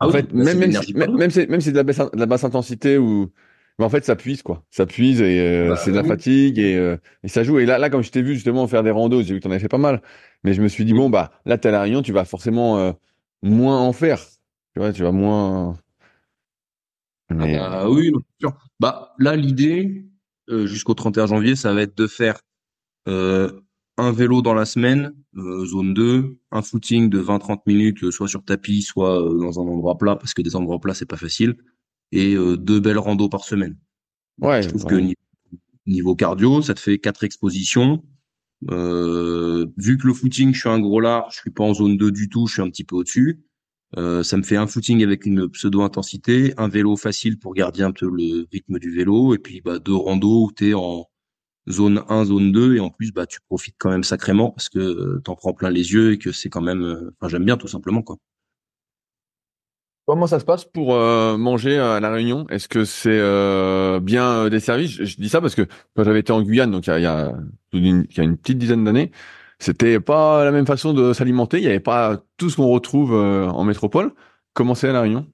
Speaker 1: ah en fait, même, même, si, même, même, si, c'est de la basse, de la basse intensité ou, mais en fait, ça puise, quoi. Ça puise et euh, bah c'est de la fatigue et, euh, et, ça joue. Et là, là, comme je t'ai vu justement faire des randos, j'ai vu que t'en avais fait pas mal. Mais je me suis dit, bon, bah, là, t'es à la Réunion, tu vas forcément euh, moins en faire. Tu vois, tu vas moins.
Speaker 2: Ah bah, oui, sûr. Bah, là, l'idée, jusqu'au 31 janvier, ça va être de faire un vélo dans la semaine, zone 2, un footing de 20-30 minutes, soit sur tapis, soit dans un endroit plat, parce que des endroits plats, c'est pas facile et euh, deux belles randos par semaine.
Speaker 1: Ouais.
Speaker 2: Je trouve que niveau, cardio, ça te fait quatre expositions. Euh, vu que le footing, je suis un gros large, je suis pas en zone 2 du tout, je suis un petit peu au-dessus. Euh, ça me fait un footing avec une pseudo-intensité, un vélo facile pour garder un peu le rythme du vélo, et puis bah, deux randos où tu es en zone 1, zone 2, et en plus bah tu profites quand même sacrément parce que euh, t'en prends plein les yeux et que c'est quand même, euh, enfin j'aime bien tout simplement quoi.
Speaker 1: Comment ça se passe pour euh, manger à la Réunion? Est-ce que c'est euh, bien euh, desservi? Je, je, dis ça parce que quand j'avais été en Guyane, donc il y a, y a, une, il y a une petite dizaine d'années, c'était pas la même façon de s'alimenter. Il n'y avait pas tout ce qu'on retrouve en métropole. Comment c'est à la Réunion?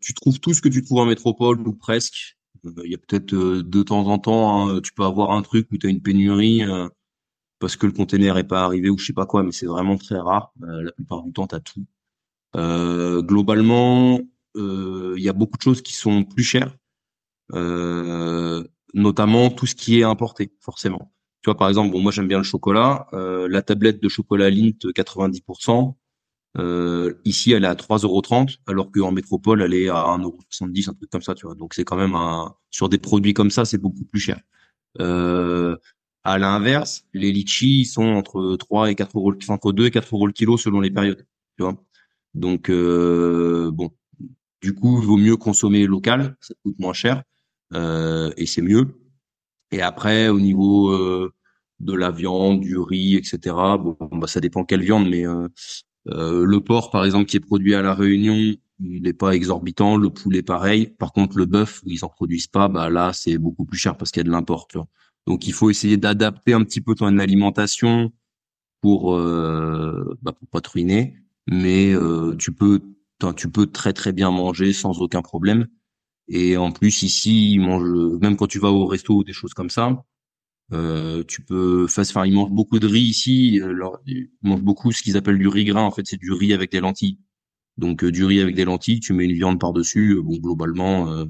Speaker 2: Tu trouves tout ce que tu trouves en métropole ou presque. Il y a peut-être de temps en temps, hein, tu peux avoir un truc où tu as une pénurie parce que le container est pas arrivé ou je sais pas quoi, mais c'est vraiment très rare. la plupart du temps, tu as tout. Euh, globalement, euh, il y a beaucoup de choses qui sont plus chères, euh, notamment tout ce qui est importé, forcément. Tu vois, par exemple, bon, moi j'aime bien le chocolat. la tablette de chocolat Lindt 90%, euh, ici, elle est à 3,30€, alors qu'en métropole, elle est à 1,70€, un truc comme ça, tu vois. Donc, c'est quand même un, sur des produits comme ça, c'est beaucoup plus cher. Euh, à l'inverse, les litchis, sont entre 3 et 4 euros, entre 2 et 4 euros le kilo selon les périodes, tu vois. Donc euh, bon, du coup, il vaut mieux consommer local, ça coûte moins cher euh, et c'est mieux. Et après, au niveau euh, de la viande, du riz, etc. Bon, bah, ça dépend quelle viande, mais le porc, par exemple, qui est produit à la Réunion, il n'est pas exorbitant. Le poulet, pareil. Par contre, le bœuf, où ils en produisent pas, bah là, c'est beaucoup plus cher parce qu'il y a de l'import. Donc, il faut essayer d'adapter un petit peu ton alimentation pour euh, bah, pas te ruiner mais euh, tu peux tu peux très très bien manger sans aucun problème. Et en plus ici, ils mangent même quand tu vas au resto ou des choses comme ça. Euh, tu peux, enfin, ils mangent beaucoup de riz ici. Alors, ils mangent beaucoup ce qu'ils appellent du riz gras. En fait, c'est du riz avec des lentilles. Donc, du riz avec des lentilles, tu mets une viande par dessus. Bon, globalement, euh,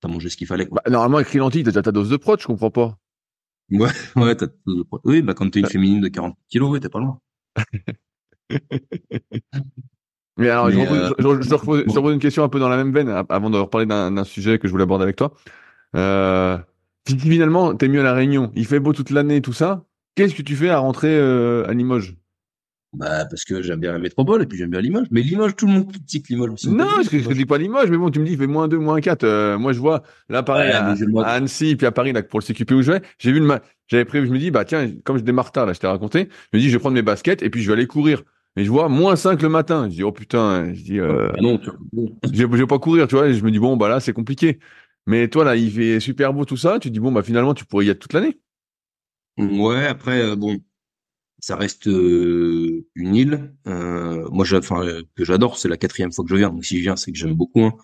Speaker 2: t'as mangé ce qu'il fallait.
Speaker 1: Bah, normalement, avec les lentilles, t'as déjà ta dose de prot. Je comprends pas.
Speaker 2: Ouais, [laughs] ouais, t'as ta dose de prot. Oui, bah quand t'es une féminine de 40 kilos, ouais, t'es pas loin. [laughs]
Speaker 1: Mais alors, je, te repose, une question un peu dans la même veine avant de reparler d'un sujet que je voulais aborder avec toi. Euh, finalement, t'es mieux à la Réunion. Il fait beau toute l'année, tout ça. Qu'est-ce que tu fais à rentrer euh, à Limoges?
Speaker 2: Bah parce que j'aime bien la métropole et puis j'aime bien Limoges. Mais Limoges, tout le monde critique Limoges aussi.
Speaker 1: Non, je, je, dis pas Limoges, mais bon, tu me dis il fait moins 2, moins 4. Euh, moi je vois là pareil à, Annecy puis à Paris là pour le CQP où je vais, j'ai vu le j'avais prévu, je me dis bah tiens, comme je démarre tard là, je t'ai raconté, je me dis je vais prendre mes baskets et puis je vais aller courir. Et je vois moins 5 le matin. Je dis oh putain, je dis euh,
Speaker 2: ah non,
Speaker 1: je vais pas courir, tu vois, et je me dis bon bah là c'est compliqué. Mais toi là, il fait super beau tout ça, tu dis bon bah finalement tu pourrais y être toute l'année.
Speaker 2: Ouais, après euh, bon ça reste euh, une île. Euh, moi, enfin, que j'adore, c'est la quatrième fois que je viens. Donc, si je viens, c'est que j'aime beaucoup, hein.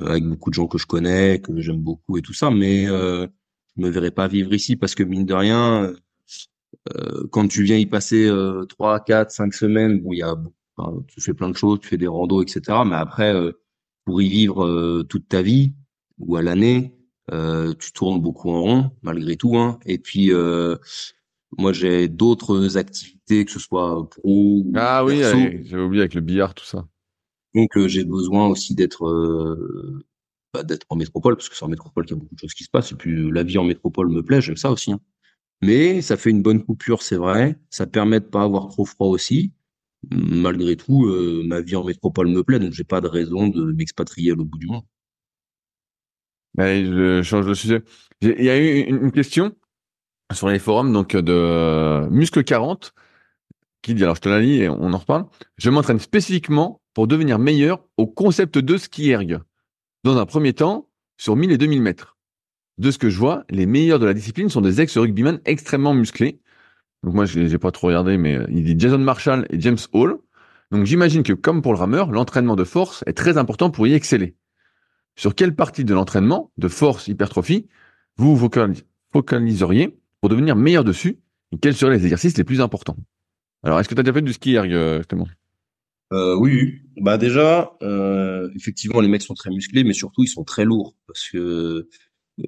Speaker 2: euh, avec beaucoup de gens que je connais, que j'aime beaucoup et tout ça. Mais euh, je me verrais pas vivre ici parce que mine de rien, euh, quand tu viens y passer trois, quatre, cinq semaines, bon, il y a, tu fais plein de choses, tu fais des randos, etc. Mais après, pour y vivre toute ta vie ou à l'année, tu tournes beaucoup en rond malgré tout. Hein. Et puis moi, j'ai d'autres activités, que ce soit pro
Speaker 1: ou Ah oui, j'avais oublié avec le billard, tout ça.
Speaker 2: Donc, euh, j'ai besoin aussi d'être euh, bah, d'être en métropole, parce que c'est en métropole qu'il y a beaucoup de choses qui se passent. Et puis, la vie en métropole me plaît, j'aime ça aussi. Hein. Mais ça fait une bonne coupure, c'est vrai. Ça permet de pas avoir trop froid aussi. Malgré tout, euh, ma vie en métropole me plaît, donc j'ai pas de raison de m'expatrier à l'autre bout du monde.
Speaker 1: Je change de sujet. Il y a eu une question sur les forums donc de Muscle 40 qui dit alors je te la lis et on en reparle. Je m'entraîne spécifiquement pour devenir meilleur au concept de ski erg. Dans un premier temps, sur 1000 et 2000 mètres. De ce que je vois, les meilleurs de la discipline sont des ex-rugbymen extrêmement musclés. Donc moi, je n'ai pas trop regardé, mais il dit Jason Marshall et James Hall. Donc j'imagine que comme pour le rameur, l'entraînement de force est très important pour y exceller. Sur quelle partie de l'entraînement, de force hypertrophie, vous vous focaliseriez pour devenir meilleur dessus et quels seraient les exercices les plus importants? Alors, est-ce que tu as déjà fait du ski erg, euh, justement
Speaker 2: euh, oui, bah déjà, euh, effectivement, les mecs sont très musclés, mais surtout ils sont très lourds parce que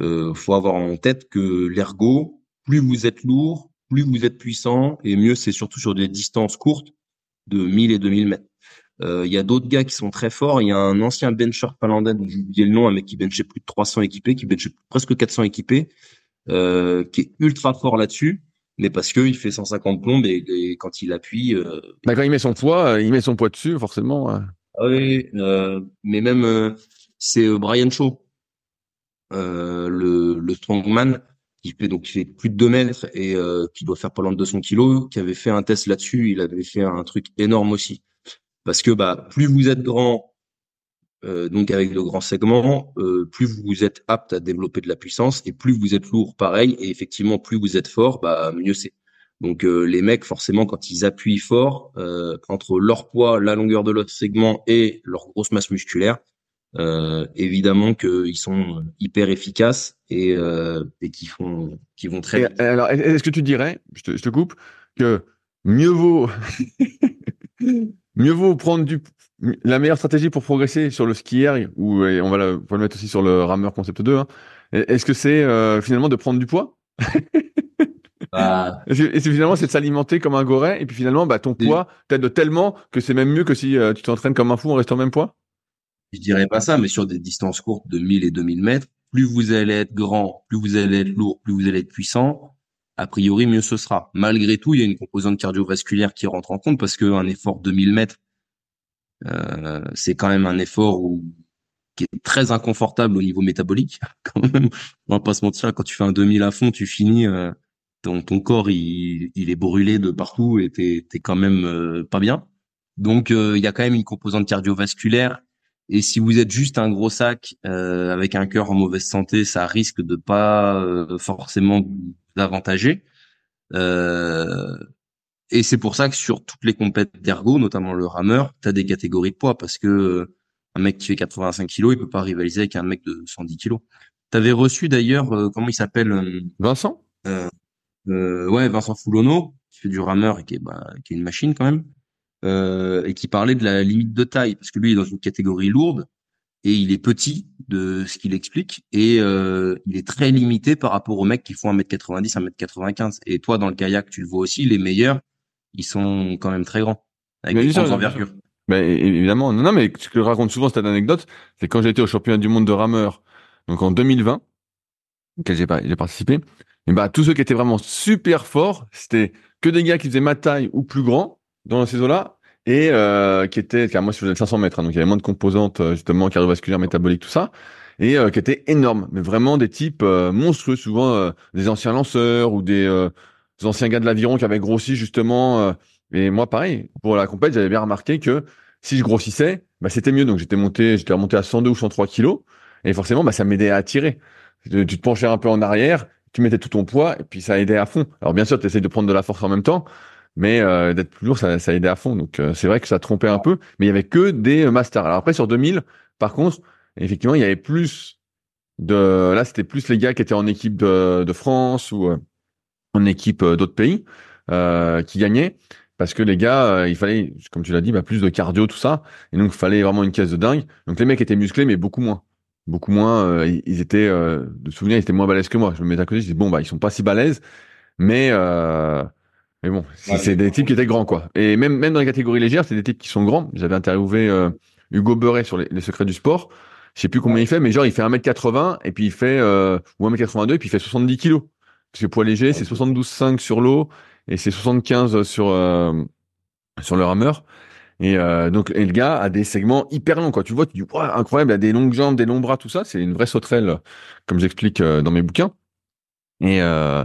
Speaker 2: euh, faut avoir en tête que l'ergo, plus vous êtes lourd, plus vous êtes puissant, et mieux c'est surtout sur des distances courtes de 1000 et 2000 mètres. Euh, il y a d'autres gars qui sont très forts. Il y a un ancien bencher palandais, j'ai oublié le nom, un mec qui benchait plus de 300 équipés, qui benchait presque 400 équipés, euh, qui est ultra fort là-dessus, mais parce que il fait 150 plombes et, quand il appuie. Euh,
Speaker 1: bah quand il met son poids, euh, il met son poids dessus, forcément.
Speaker 2: Ah oui, euh, mais même euh, c'est Brian Shaw, le, le strongman, qui fait donc qui fait plus de 2 mètres et qui doit faire pas loin de 200 kilos, qui avait fait un test là-dessus. Il avait fait un truc énorme aussi, parce que bah plus vous êtes grand, euh, donc avec de grands segments, euh, plus vous êtes apte à développer de la puissance et plus vous êtes lourd, pareil. Et effectivement, plus vous êtes fort, bah mieux c'est. Donc euh, les mecs, forcément, quand ils appuient fort, entre leur poids, la longueur de leur segment et leur grosse masse musculaire, évidemment qu'ils sont hyper efficaces et, et qui font, qui vont très.
Speaker 1: Et, alors, est-ce que tu dirais, je te, je te coupe, que mieux vaut mieux vaut prendre du la meilleure stratégie pour progresser sur le ski erg, ou on va, le, mettre aussi sur le rameur concept 2, hein, est-ce que c'est euh, finalement de prendre du poids? [laughs] Bah, Et finalement, c'est de s'alimenter comme un goret, et puis finalement, bah, ton poids t'aide tellement que c'est même mieux que si euh, tu t'entraînes comme un fou en restant même poids?
Speaker 2: Je dirais pas ça, mais sur des distances courtes de 1000 et 2000 mètres, plus vous allez être grand, plus vous allez être lourd, plus vous allez être puissant, a priori, mieux ce sera. Malgré tout, il y a une composante cardiovasculaire qui rentre en compte parce qu'un effort de 1000 mètres, euh, c'est quand même un effort qui est très inconfortable au niveau métabolique. [laughs] Quand même, on va mentir, quand tu fais un 2000 à fond, tu finis, euh, ton, ton corps il, il est brûlé de partout et t'es es quand même euh, pas bien. Donc il y a quand même une composante cardiovasculaire. Et si vous êtes juste un gros sac avec un cœur en mauvaise santé, ça risque de pas forcément vous avantager. Euh, et c'est pour ça que sur toutes les compétitions d'ergo, notamment le rameur, tu as des catégories de poids parce que un mec qui fait 85 kilos, il peut pas rivaliser avec un mec de 110 kilos. T'avais reçu d'ailleurs, euh, comment il s'appelle euh,
Speaker 1: Vincent?
Speaker 2: Euh, Ouais, Vincent Foulonneau, qui fait du rameur et qui est, bah, qui est une machine quand même, et qui parlait de la limite de taille, parce que lui il est dans une catégorie lourde, et il est petit de ce qu'il explique, et il est très limité par rapport aux mecs qui font 1m90, 1m95. Et toi, dans le kayak, tu le vois aussi, les meilleurs, ils sont quand même très grands, avec des grandes envergures.
Speaker 1: Ben, évidemment. Non, non, mais ce que je raconte souvent, cette anecdote, c'est quand j'étais au championnat du monde de rameur, donc en 2020, auquel j'ai participé, et bah, tous ceux qui étaient vraiment super forts, c'était que des gars qui faisaient ma taille ou plus grand dans ces eaux-là, et euh, qui étaient, car moi je faisais 500 mètres, hein, donc il y avait moins de composantes, euh, justement, cardiovasculaires, métaboliques, tout ça, et euh, qui étaient énormes, mais vraiment des types euh, monstrueux, souvent euh, des anciens lanceurs ou des, des, anciens gars de l'aviron qui avaient grossi, justement, et moi, pareil, pour la compète, j'avais bien remarqué que si je grossissais, bah, c'était mieux. Donc, j'étais monté, j'étais remonté à 102 ou 103 kilos. Et forcément, bah, ça m'aidait à tirer. Tu te penchais un peu en arrière, tu mettais tout ton poids, et puis ça aidait à fond. Alors, bien sûr, tu essayes de prendre de la force en même temps, mais euh, d'être plus lourd, ça, ça aidait à fond. Donc, euh, c'est vrai que ça trompait un peu, mais il y avait que des euh, masters. Alors après, sur 2000, par contre, effectivement, il y avait plus de... Là, c'était plus les gars qui étaient en équipe de, de France ou en équipe d'autres pays qui gagnaient parce que les gars, euh, il fallait, comme tu l'as dit, bah, plus de cardio, tout ça, et donc il fallait vraiment une caisse de dingue. Donc les mecs étaient musclés, mais beaucoup moins, beaucoup moins. Euh, ils étaient, euh, de souvenir, ils étaient moins balèzes que moi. Je me mettais à côté, je dis bon bah ils sont pas si balèzes, mais euh, mais bon, c'est des types qui étaient grands quoi. Et même même dans les catégories légères, c'est des types qui sont grands. J'avais interviewé Hugo Beuret sur les, secrets du sport. Je sais plus combien il fait, mais genre il fait 1m80 et puis il fait ou 1m82 et puis il fait 70 kilos. Parce que poids léger, c'est 72,5 sur l'eau et c'est 75 sur euh, sur le rameur. Et euh, donc et le gars a des segments hyper longs quoi. Tu vois, tu dis incroyable, il a des longues jambes, des longs bras, tout ça. C'est une vraie sauterelle, comme j'explique euh, dans mes bouquins. Et, euh,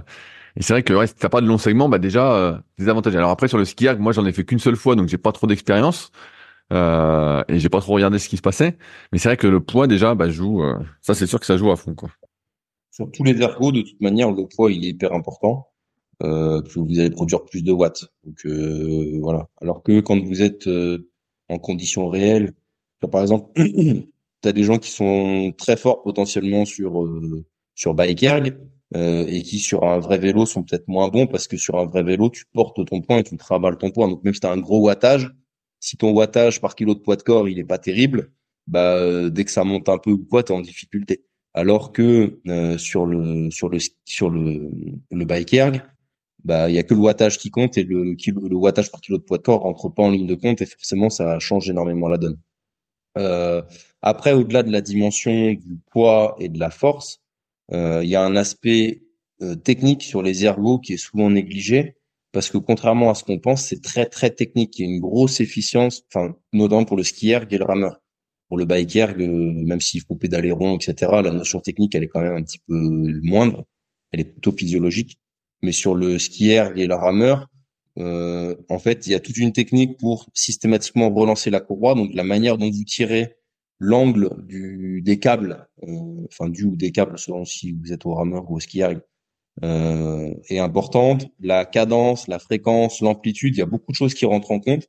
Speaker 1: et c'est vrai que ouais, si t'as pas de longs segments, bah déjà euh, des avantages. Alors après sur le ski moi j'en ai fait qu'une seule fois, donc j'ai pas trop d'expérience. Euh, et j'ai pas trop regardé ce qui se passait, mais c'est vrai que le poids déjà bah, joue. ça c'est sûr que ça joue à fond quoi.
Speaker 2: Sur tous les ergos, de toute manière, le poids il est hyper important euh, vous allez produire plus de watts. Donc euh, voilà. Alors que quand vous êtes euh, en conditions réelles, par exemple, [clears throat] tu as des gens qui sont très forts potentiellement sur euh, sur bike erg euh, et qui sur un vrai vélo sont peut-être moins bons parce que sur un vrai vélo, tu portes ton poids et tu travailles ton poids. Donc même si tu as un gros wattage, si ton wattage par kilo de poids de corps, il est pas terrible, bah dès que ça monte un peu ou quoi, tu es en difficulté. Alors que sur le sur le sur le le bike erg, bah il y a que le wattage qui compte et le le wattage par kilo de poids de corps rentre pas en ligne de compte et forcément ça change énormément la donne. Euh, après, au-delà de la dimension du poids et de la force, euh, il y a un aspect euh, technique sur les ergots qui est souvent négligé parce que contrairement à ce qu'on pense, c'est très très technique. Il y a une grosse efficience, enfin notamment pour le skier et le rameur. Pour le biker, même s'il faut pédaler rond, etc., la notion technique elle est quand même un petit peu moindre. Elle est plutôt physiologique mais sur le skier et le rameur, euh, en fait, il y a toute une technique pour systématiquement relancer la courroie. Donc, la manière dont vous tirez l'angle du des câbles, euh, enfin du ou des câbles selon si vous êtes au rameur ou au skier, euh, est importante. La cadence, la fréquence, l'amplitude, il y a beaucoup de choses qui rentrent en compte.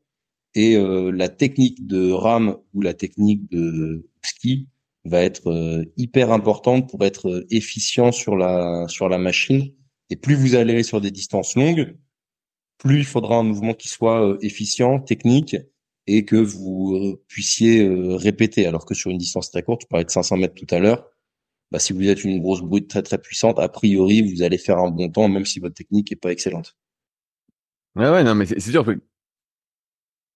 Speaker 2: Et euh, la technique de rame ou la technique de ski va être euh, hyper importante pour être efficient sur la sur la machine et plus vous allez sur des distances longues, plus il faudra un mouvement qui soit euh, efficient, technique, et que vous euh, puissiez euh, répéter. Alors que sur une distance très courte, tu parlais de 500 mètres tout à l'heure, bah, si vous êtes une grosse brute très très puissante, a priori, vous allez faire un bon temps, même si votre technique est pas excellente.
Speaker 1: Ouais, ouais, non, mais c'est sûr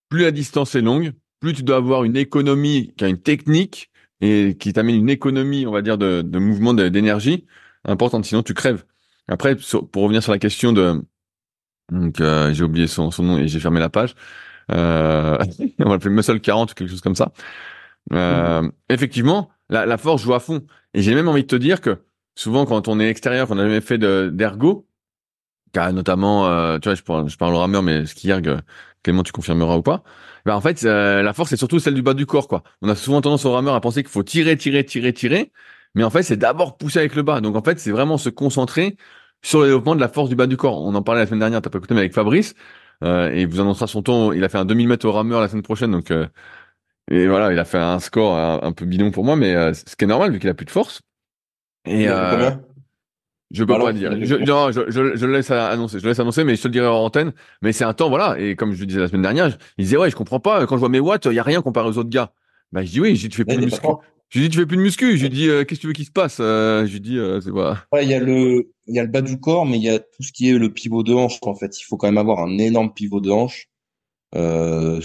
Speaker 1: plus la distance est longue, plus tu dois avoir une économie qui a une technique et qui t'amène une économie, on va dire, de, de mouvement d'énergie importante. Sinon, tu crèves. Après, pour revenir sur la question de, donc euh, j'ai oublié son, son, nom et j'ai fermé la page. Euh, [laughs] on va l'appeler Muscle 40 ou quelque chose comme ça. Euh, mhm. Effectivement, la, la, force joue à fond. Et j'ai même envie de te dire que souvent quand on est extérieur, qu'on n'a jamais fait d'ergo, car notamment, euh, tu vois, je parle, je parle au rameur, mais ski erg, Clément, tu confirmeras ou pas. Ben en fait, euh, la force c'est surtout celle du bas du corps, quoi. On a souvent tendance au rameur à penser qu'il faut tirer, tirer, tirer, tirer, mais en fait, c'est d'abord pousser avec le bas. Donc en fait, c'est vraiment se concentrer sur le développement de la force du bas du corps. On en parlait la semaine dernière, t'as pas écouté, mais avec Fabrice, et il vous annoncera son temps. Il a fait un 2000 mètres au rameur la semaine prochaine, donc euh, et voilà, il a fait un score un, peu bidon pour moi, mais ce qui est normal vu qu'il a plus de force. Et je peux pas dire. Je, non, je, je, je, laisse annoncer. Je laisse annoncer, mais je te le dirai en antenne. Mais c'est un temps, voilà. Et comme je le disais la semaine dernière, il disait ouais, je comprends pas. Quand je vois mes watts, il y a rien comparé aux autres gars. Bah je dis oui. Je dis tu fais plus de muscu. Je dis tu fais plus de muscu. Je dis euh, qu'est-ce que tu veux qu'il se passe euh, Je dis euh, c'est pas.
Speaker 2: Ouais, il y a le il y a le bas du corps, mais il y a tout ce qui est le pivot de hanche. En fait, il faut quand même avoir un énorme pivot de hanche. Euh,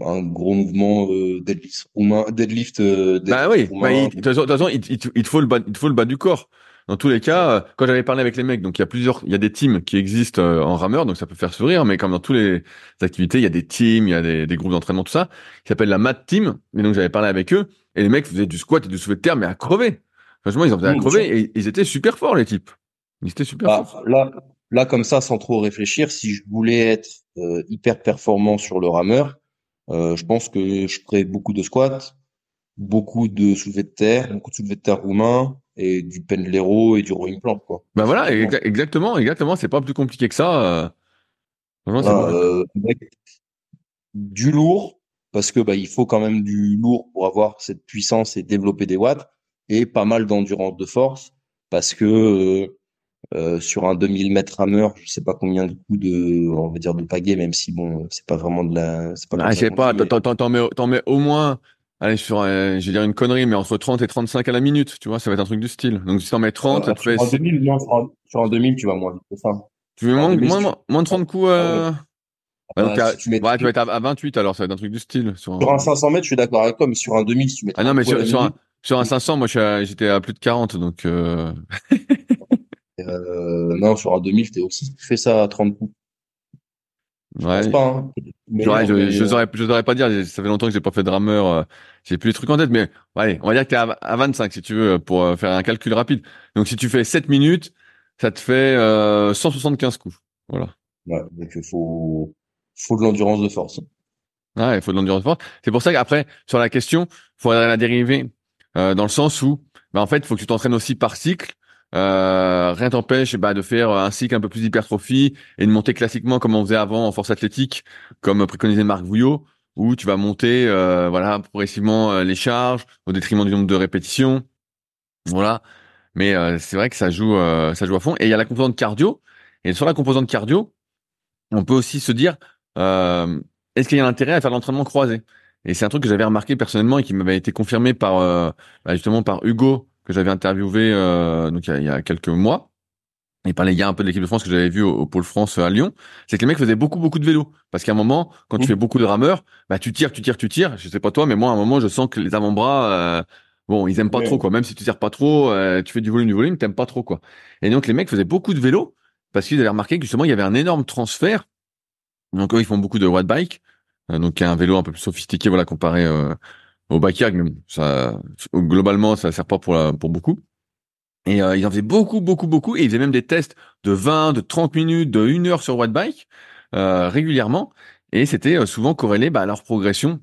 Speaker 2: un gros mouvement euh, deadlift roumain, deadlift. Euh,
Speaker 1: bah oui. Bah, de toute façon, il, il, il, faut le bas, il faut le bas du corps. Dans tous les cas, quand j'avais parlé avec les mecs, donc il y a plusieurs, il y a des teams qui existent en rameur, donc ça peut faire sourire, mais comme dans toutes les activités, il y a des teams, il y a des, des groupes d'entraînement, tout ça, qui s'appelle la Mat Team. Et donc j'avais parlé avec eux, et les mecs faisaient du squat et du soulevé de terre, mais à crever. Franchement, ils en faisaient à mmh, crever, et ils étaient super forts les types. Ils étaient super bah, forts.
Speaker 2: Là, là comme ça, sans trop réfléchir, si je voulais être euh, hyper performant sur le rameur, je pense que je ferais beaucoup de squats, beaucoup de soulevés de terre, beaucoup de soulevés de terre roumains, et du pendlero et du rowing plan quoi.
Speaker 1: Ben voilà, exactement, exactement, c'est pas plus compliqué que ça.
Speaker 2: Euh... euh du lourd parce que bah il faut quand même du lourd pour avoir cette puissance et développer des watts et pas mal d'endurance de force parce que euh, euh sur un 2000 mètres rameur, je sais pas combien de coups de on va dire de pagaie même si bon, c'est pas vraiment de la c'est pas
Speaker 1: ah, je sais pas, t'en mets, mets au moins Allez, sur, euh, je vais dire une connerie, mais entre 30 et 35 à la minute, tu vois, ça va être un truc du style. Donc, si t'en mets 30, ça te fait...
Speaker 2: Sur un 2000, non, sur un, 2000, tu vas moins vite que ça.
Speaker 1: Tu veux moins, moins, moins, de 30 coups, euh... Ah, donc, bah, tu, mets, ouais, tu vas être à, 28, alors ça va être un truc du style.
Speaker 2: Sur un, sur un 500 mètres, je suis d'accord avec toi, mais sur un 2000, si tu mets
Speaker 1: Ah non, mais sur, sur, un, sur un 500, moi, j'étais à plus de 40, donc, euh...
Speaker 2: euh, non, sur un 2000, t'es aussi, tu fais ça à 30 coups.
Speaker 1: Ouais. Pas, hein. mais, ouais, je, je, saurais, je saurais pas dire. Ça fait longtemps que j'ai pas fait de rameur. Euh, j'ai plus les trucs en tête, mais ouais, on va dire que t'es à, à 25 si tu veux pour euh, faire un calcul rapide. Donc si tu fais 7 minutes, ça te fait euh, 175 coups. Voilà.
Speaker 2: Ouais, donc il faut faut de l'endurance de force.
Speaker 1: Ouais, il faut de l'endurance de force. C'est pour ça qu'après sur la question, faudrait la dériver euh, dans le sens où, bah, en fait, il faut que tu t'entraînes aussi par cycle euh, rien t'empêche bah, de faire un cycle un peu plus d'hypertrophie et de monter classiquement comme on faisait avant en force athlétique, comme préconisait Marc Vouillot, où tu vas monter euh, voilà progressivement euh, les charges au détriment du nombre de répétitions. Voilà. Mais c'est vrai que ça joue ça joue à fond. Et il y a la composante cardio. Et sur la composante cardio, on peut aussi se dire est-ce qu'il y a intérêt à faire l'entraînement croisé? Et c'est un truc que j'avais remarqué personnellement et qui m'avait été confirmé par bah, justement par Hugo que j'avais interviewé euh, donc il y, a, quelques mois et par les gars un peu de l'équipe de France que j'avais vu au, pôle France à Lyon, c'est que les mecs faisaient beaucoup beaucoup de vélo parce qu'à un moment quand tu mmh. fais beaucoup de rameurs, bah tu tires, tu tires, tu tires. Je sais pas toi, mais moi à un moment je sens que les avant-bras euh, bon ils aiment pas trop quoi. Même si tu tires pas trop, euh, tu fais du volume du volume, t'aimes pas trop quoi. Et donc les mecs faisaient beaucoup de vélo parce qu'ils avaient remarqué que justement il y avait un énorme transfert. Donc eux, ils font beaucoup de watt bike, donc un vélo un peu plus sophistiqué voilà comparé au backyard, mais ça, globalement, ça sert pas pour, pour beaucoup. Et euh, ils en faisaient beaucoup, beaucoup, beaucoup. Et ils faisaient même des tests de 20, de 30 minutes, de 1 heure sur watt bike euh, régulièrement. Et c'était euh, souvent corrélé bah, à leur progression,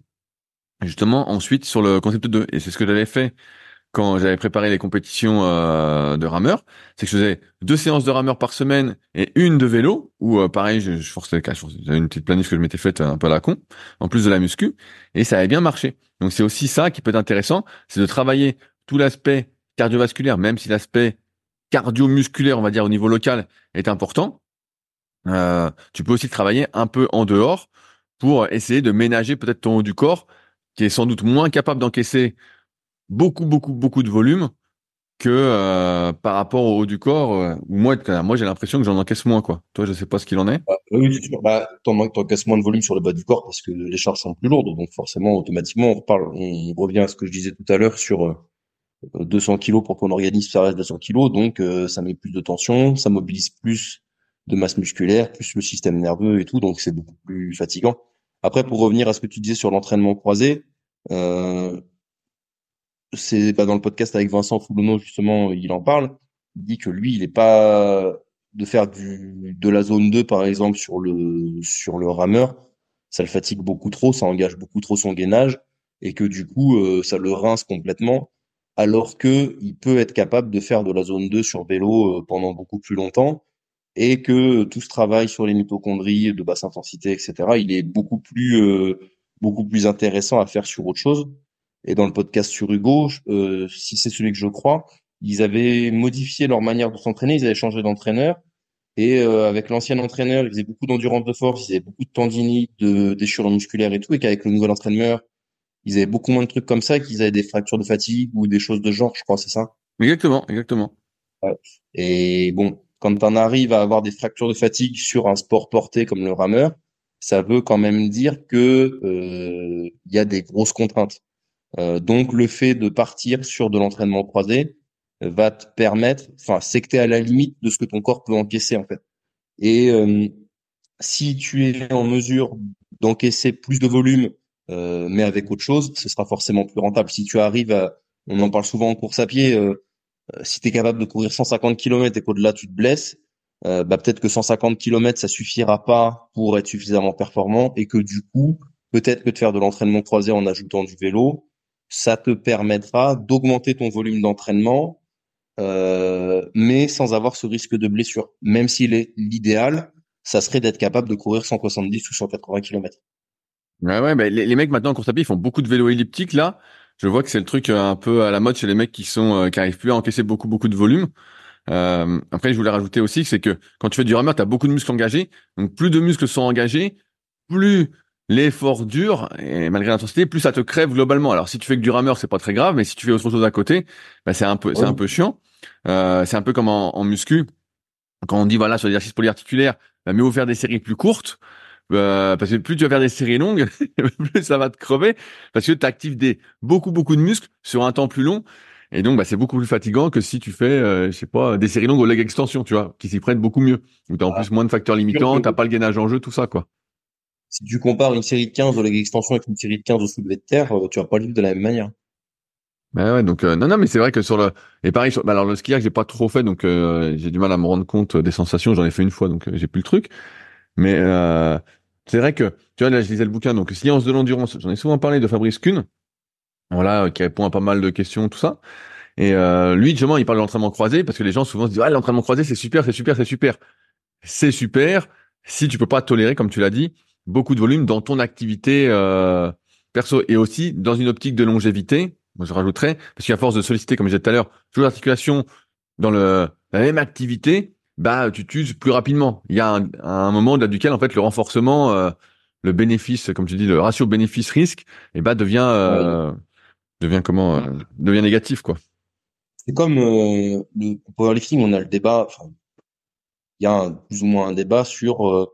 Speaker 1: justement, ensuite sur le concept 2. Et c'est ce que j'avais fait quand j'avais préparé les compétitions euh, de rameur, c'est que je faisais deux séances de rameur par semaine et une de vélo, où euh, pareil, je, je forçais j'avais une petite planif que je m'étais faite un peu à la con, en plus de la muscu, et ça avait bien marché. Donc c'est aussi ça qui peut être intéressant, c'est de travailler tout l'aspect cardiovasculaire, même si l'aspect cardio-musculaire, on va dire au niveau local, est important. Euh, tu peux aussi travailler un peu en dehors pour essayer de ménager peut-être ton haut du corps, qui est sans doute moins capable d'encaisser beaucoup, beaucoup, beaucoup de volume que euh, par rapport au haut du corps. Euh, moi, moi j'ai l'impression que j'en encaisse moins. quoi. Toi, je sais pas ce qu'il en est.
Speaker 2: Bah, oui, c'est sûr. Bah, encaisses moins de volume sur le bas du corps parce que les charges sont plus lourdes. Donc forcément, automatiquement, on reparle, on revient à ce que je disais tout à l'heure sur 200 euh, kilos pour ton organisme, ça reste 200 kilos. Donc ça met plus de tension, ça mobilise plus de masse musculaire, plus le système nerveux et tout. Donc c'est beaucoup plus fatigant. Après, pour revenir à ce que tu disais sur l'entraînement croisé, euh, c'est bah, dans le podcast avec Vincent Foulonneau justement, il en parle. Il dit que lui, il est pas de faire de la zone 2 par exemple sur le sur le rameur, ça le fatigue beaucoup trop, ça engage beaucoup trop son gainage et que du coup euh, ça le rince complètement alors que il peut être capable de faire de la zone 2 sur vélo euh, pendant beaucoup plus longtemps et que tout ce travail sur les mitochondries de basse intensité etc il est beaucoup plus euh, beaucoup plus intéressant à faire sur autre chose. Et dans le podcast sur Hugo, euh, si c'est celui que je crois, ils avaient modifié leur manière de s'entraîner, ils avaient changé d'entraîneur. Et euh, avec l'ancien entraîneur, ils faisaient beaucoup d'endurance de force, ils avaient beaucoup de tendinite, de déchirure musculaire et tout, et qu'avec le nouvel entraîneur, ils avaient beaucoup moins de trucs comme ça, qu'ils avaient des fractures de fatigue ou des choses de genre, je crois, c'est ça?
Speaker 1: Exactement, exactement.
Speaker 2: Ouais. Et bon, quand on arrive à avoir des fractures de fatigue sur un sport porté comme le rameur, ça veut quand même dire que euh, il y a des grosses contraintes. Euh, donc le fait de partir sur de l'entraînement croisé va te permettre, enfin c'est que tu es à la limite de ce que ton corps peut encaisser en fait. Et euh, si tu es en mesure d'encaisser plus de volume, euh, mais avec autre chose, ce sera forcément plus rentable. Si tu arrives à, on en parle souvent en course à pied, euh, si tu es capable de courir 150 km et qu'au-delà tu te blesses, bah peut-être que 150 km ça suffira pas pour être suffisamment performant et que du coup, peut-être que de faire de l'entraînement croisé en ajoutant du vélo, ça te permettra d'augmenter ton volume d'entraînement euh, mais sans avoir ce risque de blessure. Même s'il est l'idéal, ça serait d'être capable de courir 170 ou 180 km.
Speaker 1: Ouais, ouais, bah, les, mecs maintenant en course à pied, ils font beaucoup de vélo elliptique là. Je vois que c'est le truc euh, un peu à la mode chez les mecs qui sont euh, qui arrivent plus à encaisser beaucoup beaucoup de volume. Euh, après, je voulais rajouter aussi, c'est que quand tu fais du rameur, tu as beaucoup de muscles engagés. Donc plus de muscles sont engagés, plus l'effort dure et malgré l'intensité, plus ça te crève globalement. Alors si tu fais que du rameur, c'est pas très grave, mais si tu fais autre chose à côté, bah, c'est un peu c'est un peu chiant. Euh, c'est un peu comme en, muscu quand on dit voilà sur l'exercice polyarticulaire, bah, mieux faire des séries plus courtes. Euh, parce que plus tu vas faire des séries longues, [laughs] plus ça va te crever parce que tu actives des beaucoup beaucoup de muscles sur un temps plus long et donc bah c'est beaucoup plus fatigant que si tu fais euh, je sais pas des séries longues au leg extension, tu vois, qui s'y prennent beaucoup mieux. Où tu as en ah. plus moins de facteurs limitants, t'as pas le gainage en jeu, tout ça quoi
Speaker 2: si tu compares une série de 15 au leg extension avec une série de 15 au soulevé de terre, euh, tu vas pas le vivre de la même manière.
Speaker 1: Bah ouais, donc euh, non, non, mais c'est vrai que sur le et pareil, sur... bah alors le ski que j'ai pas trop fait, donc euh, j'ai du mal à me rendre compte des sensations. J'en ai fait une fois, donc j'ai plus le truc. Mais c'est vrai que tu vois là, je lisais le bouquin, donc science de l'endurance. J'en ai souvent parlé de Fabrice Kuhn, voilà, qui répond à pas mal de questions, tout ça. Et lui, justement, il parle de l'entraînement croisé parce que les gens souvent se disent ah l'entraînement croisé c'est super, c'est super, c'est super, c'est super. Si tu peux pas tolérer, comme tu l'as dit, beaucoup de volume dans ton activité euh, perso et aussi dans une optique de longévité. Moi, je rajouterais parce qu'à force de solliciter, comme j'ai dit tout à l'heure, toujours l'articulation dans le la même activité, bah tu t'uses plus rapidement. Il y a un, un moment là, duquel en fait le renforcement, euh, le bénéfice, comme tu dis, le ratio bénéfice-risque, et eh bah devient euh, devient comment euh, devient négatif quoi.
Speaker 2: C'est comme euh, le powerlifting, on a le débat. Enfin, il y a plus ou moins un débat sur euh,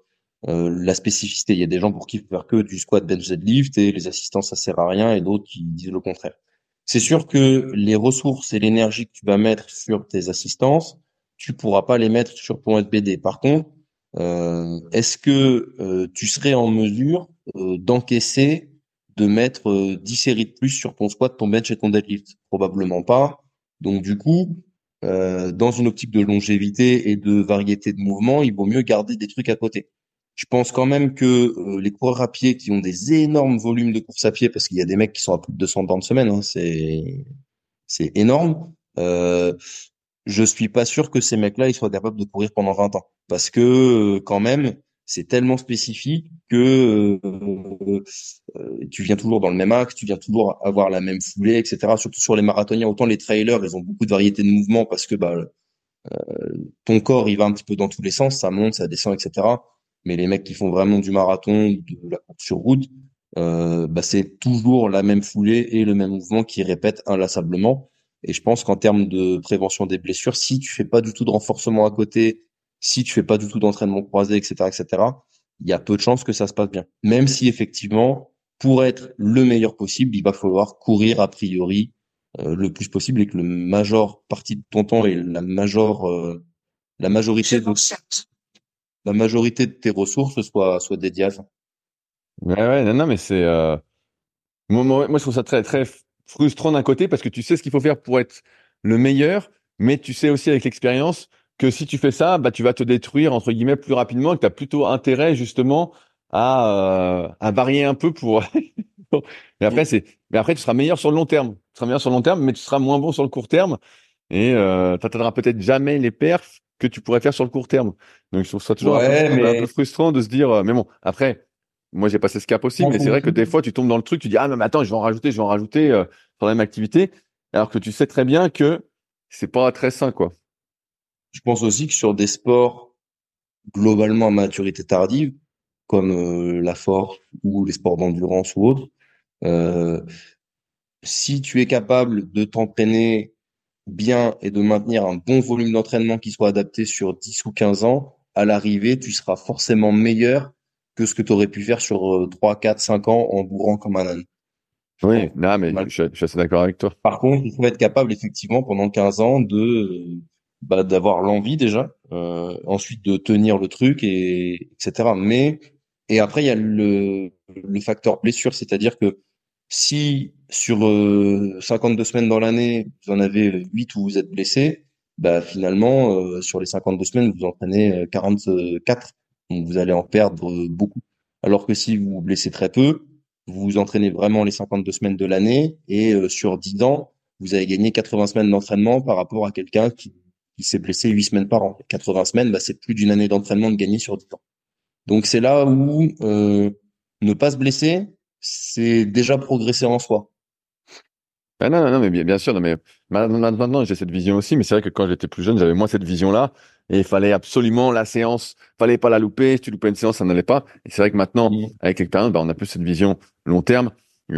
Speaker 2: la spécificité. Il y a des gens pour qui il faut faire que du squat, bench, deadlift et les assistants ça sert à rien et d'autres qui disent le contraire. C'est sûr que les ressources et l'énergie que tu vas mettre sur tes assistances, tu pourras pas les mettre sur ton SBD. Par contre, euh, est-ce que euh, tu serais en mesure d'encaisser de mettre 10 séries de plus sur ton squat, ton bench et ton deadlift? Probablement pas. Donc du coup, dans une optique de longévité et de variété de mouvements, il vaut mieux garder des trucs à côté. Je pense quand même que euh, les coureurs à pied qui ont des énormes volumes de course à pied, parce qu'il y a des mecs qui sont à plus de 200 bornes semaine, hein, c'est c'est énorme. Euh, je suis pas sûr que ces mecs-là ils soient capables de courir pendant 20 ans, parce que euh, quand même c'est tellement spécifique que euh, tu viens toujours dans le même axe, tu viens toujours avoir la même foulée, etc. Surtout sur les marathoniens, autant les trailers, ils ont beaucoup de variété de mouvements parce que bah, ton corps il va un petit peu dans tous les sens, ça monte, ça descend, etc mais les mecs qui font vraiment du marathon, de la course sur route, euh, bah c'est toujours la même foulée et le même mouvement qui répète inlassablement. Et je pense qu'en termes de prévention des blessures, si tu fais pas du tout de renforcement à côté, si tu fais pas du tout d'entraînement croisé, etc., etc., il y a peu de chances que ça se passe bien. Même si effectivement, pour être le meilleur possible, il va falloir courir a priori euh, le plus possible et que le major partie de ton temps et la major euh, la majorité de la majorité de tes ressources soient, soient dédiées à ça.
Speaker 1: Ouais, ouais, non, non, mais c'est, euh... moi, moi, je trouve ça très, très frustrant d'un côté parce que tu sais ce qu'il faut faire pour être le meilleur, mais tu sais aussi avec l'expérience que si tu fais ça, bah, tu vas te détruire, entre guillemets, plus rapidement et que tu as plutôt intérêt, justement, à, euh, à varier un peu [laughs] pour, mais après, c'est, mais après, tu seras meilleur sur le long terme. Tu seras meilleur sur le long terme, mais tu seras moins bon sur le court terme et euh, tu peut-être jamais les perfs que tu pourrais faire sur le court terme. Donc je trouve ça toujours un, peu, frustrant de se dire, euh, mais bon, après, Moi, j'ai passé ce cap aussi, mais c'est vrai que des fois, tu tombes dans le truc, tu dis, ah, mais attends, je vais en rajouter, je vais en rajouter euh, sur la même activité, alors que tu sais très bien que c'est pas très sain, quoi.
Speaker 2: Je pense aussi que sur des sports globalement à maturité tardive, comme euh, la force ou les sports d'endurance ou autres, euh, si tu es capable de t'entraîner bien et de maintenir un bon volume d'entraînement qui soit adapté sur 10 ou 15 ans, à l'arrivée, tu seras forcément meilleur que ce que tu aurais pu faire sur 3, 4, 5 ans en bourrant comme un âne.
Speaker 1: Oui, non, mais je, je, suis assez d'accord avec toi.
Speaker 2: Par contre, il faut être capable effectivement pendant 15 ans de bah, d'avoir l'envie déjà, euh, ensuite de tenir le truc et etc. Mais et après il y a le le facteur blessure, c'est-à-dire que si sur 52 euh, semaines dans l'année, vous en avez 8 où vous êtes blessé, bah finalement euh, sur les 52 semaines, vous entraînez 44, donc vous allez en perdre beaucoup. Alors que si vous vous blessez très peu, vous vous entraînez vraiment les 52 semaines de l'année et sur 10 ans, vous avez gagné 80 semaines d'entraînement par rapport à quelqu'un qui s'est blessé 8 semaines par an. 80 semaines, bah, c'est plus d'une année d'entraînement de gagner sur 10 ans. Donc c'est là où euh, ne pas se blesser, c'est déjà progresser en soi.
Speaker 1: Ah non, non, non, mais bien, bien sûr, non, mais maintenant j'ai cette vision aussi, mais c'est vrai que quand j'étais plus jeune, j'avais moins cette vision-là, et il fallait absolument la séance, fallait pas la louper, si tu loupais une séance, ça n'allait pas. Et c'est vrai que maintenant, mmh. avec l'expérience, bah, on a plus cette vision long terme.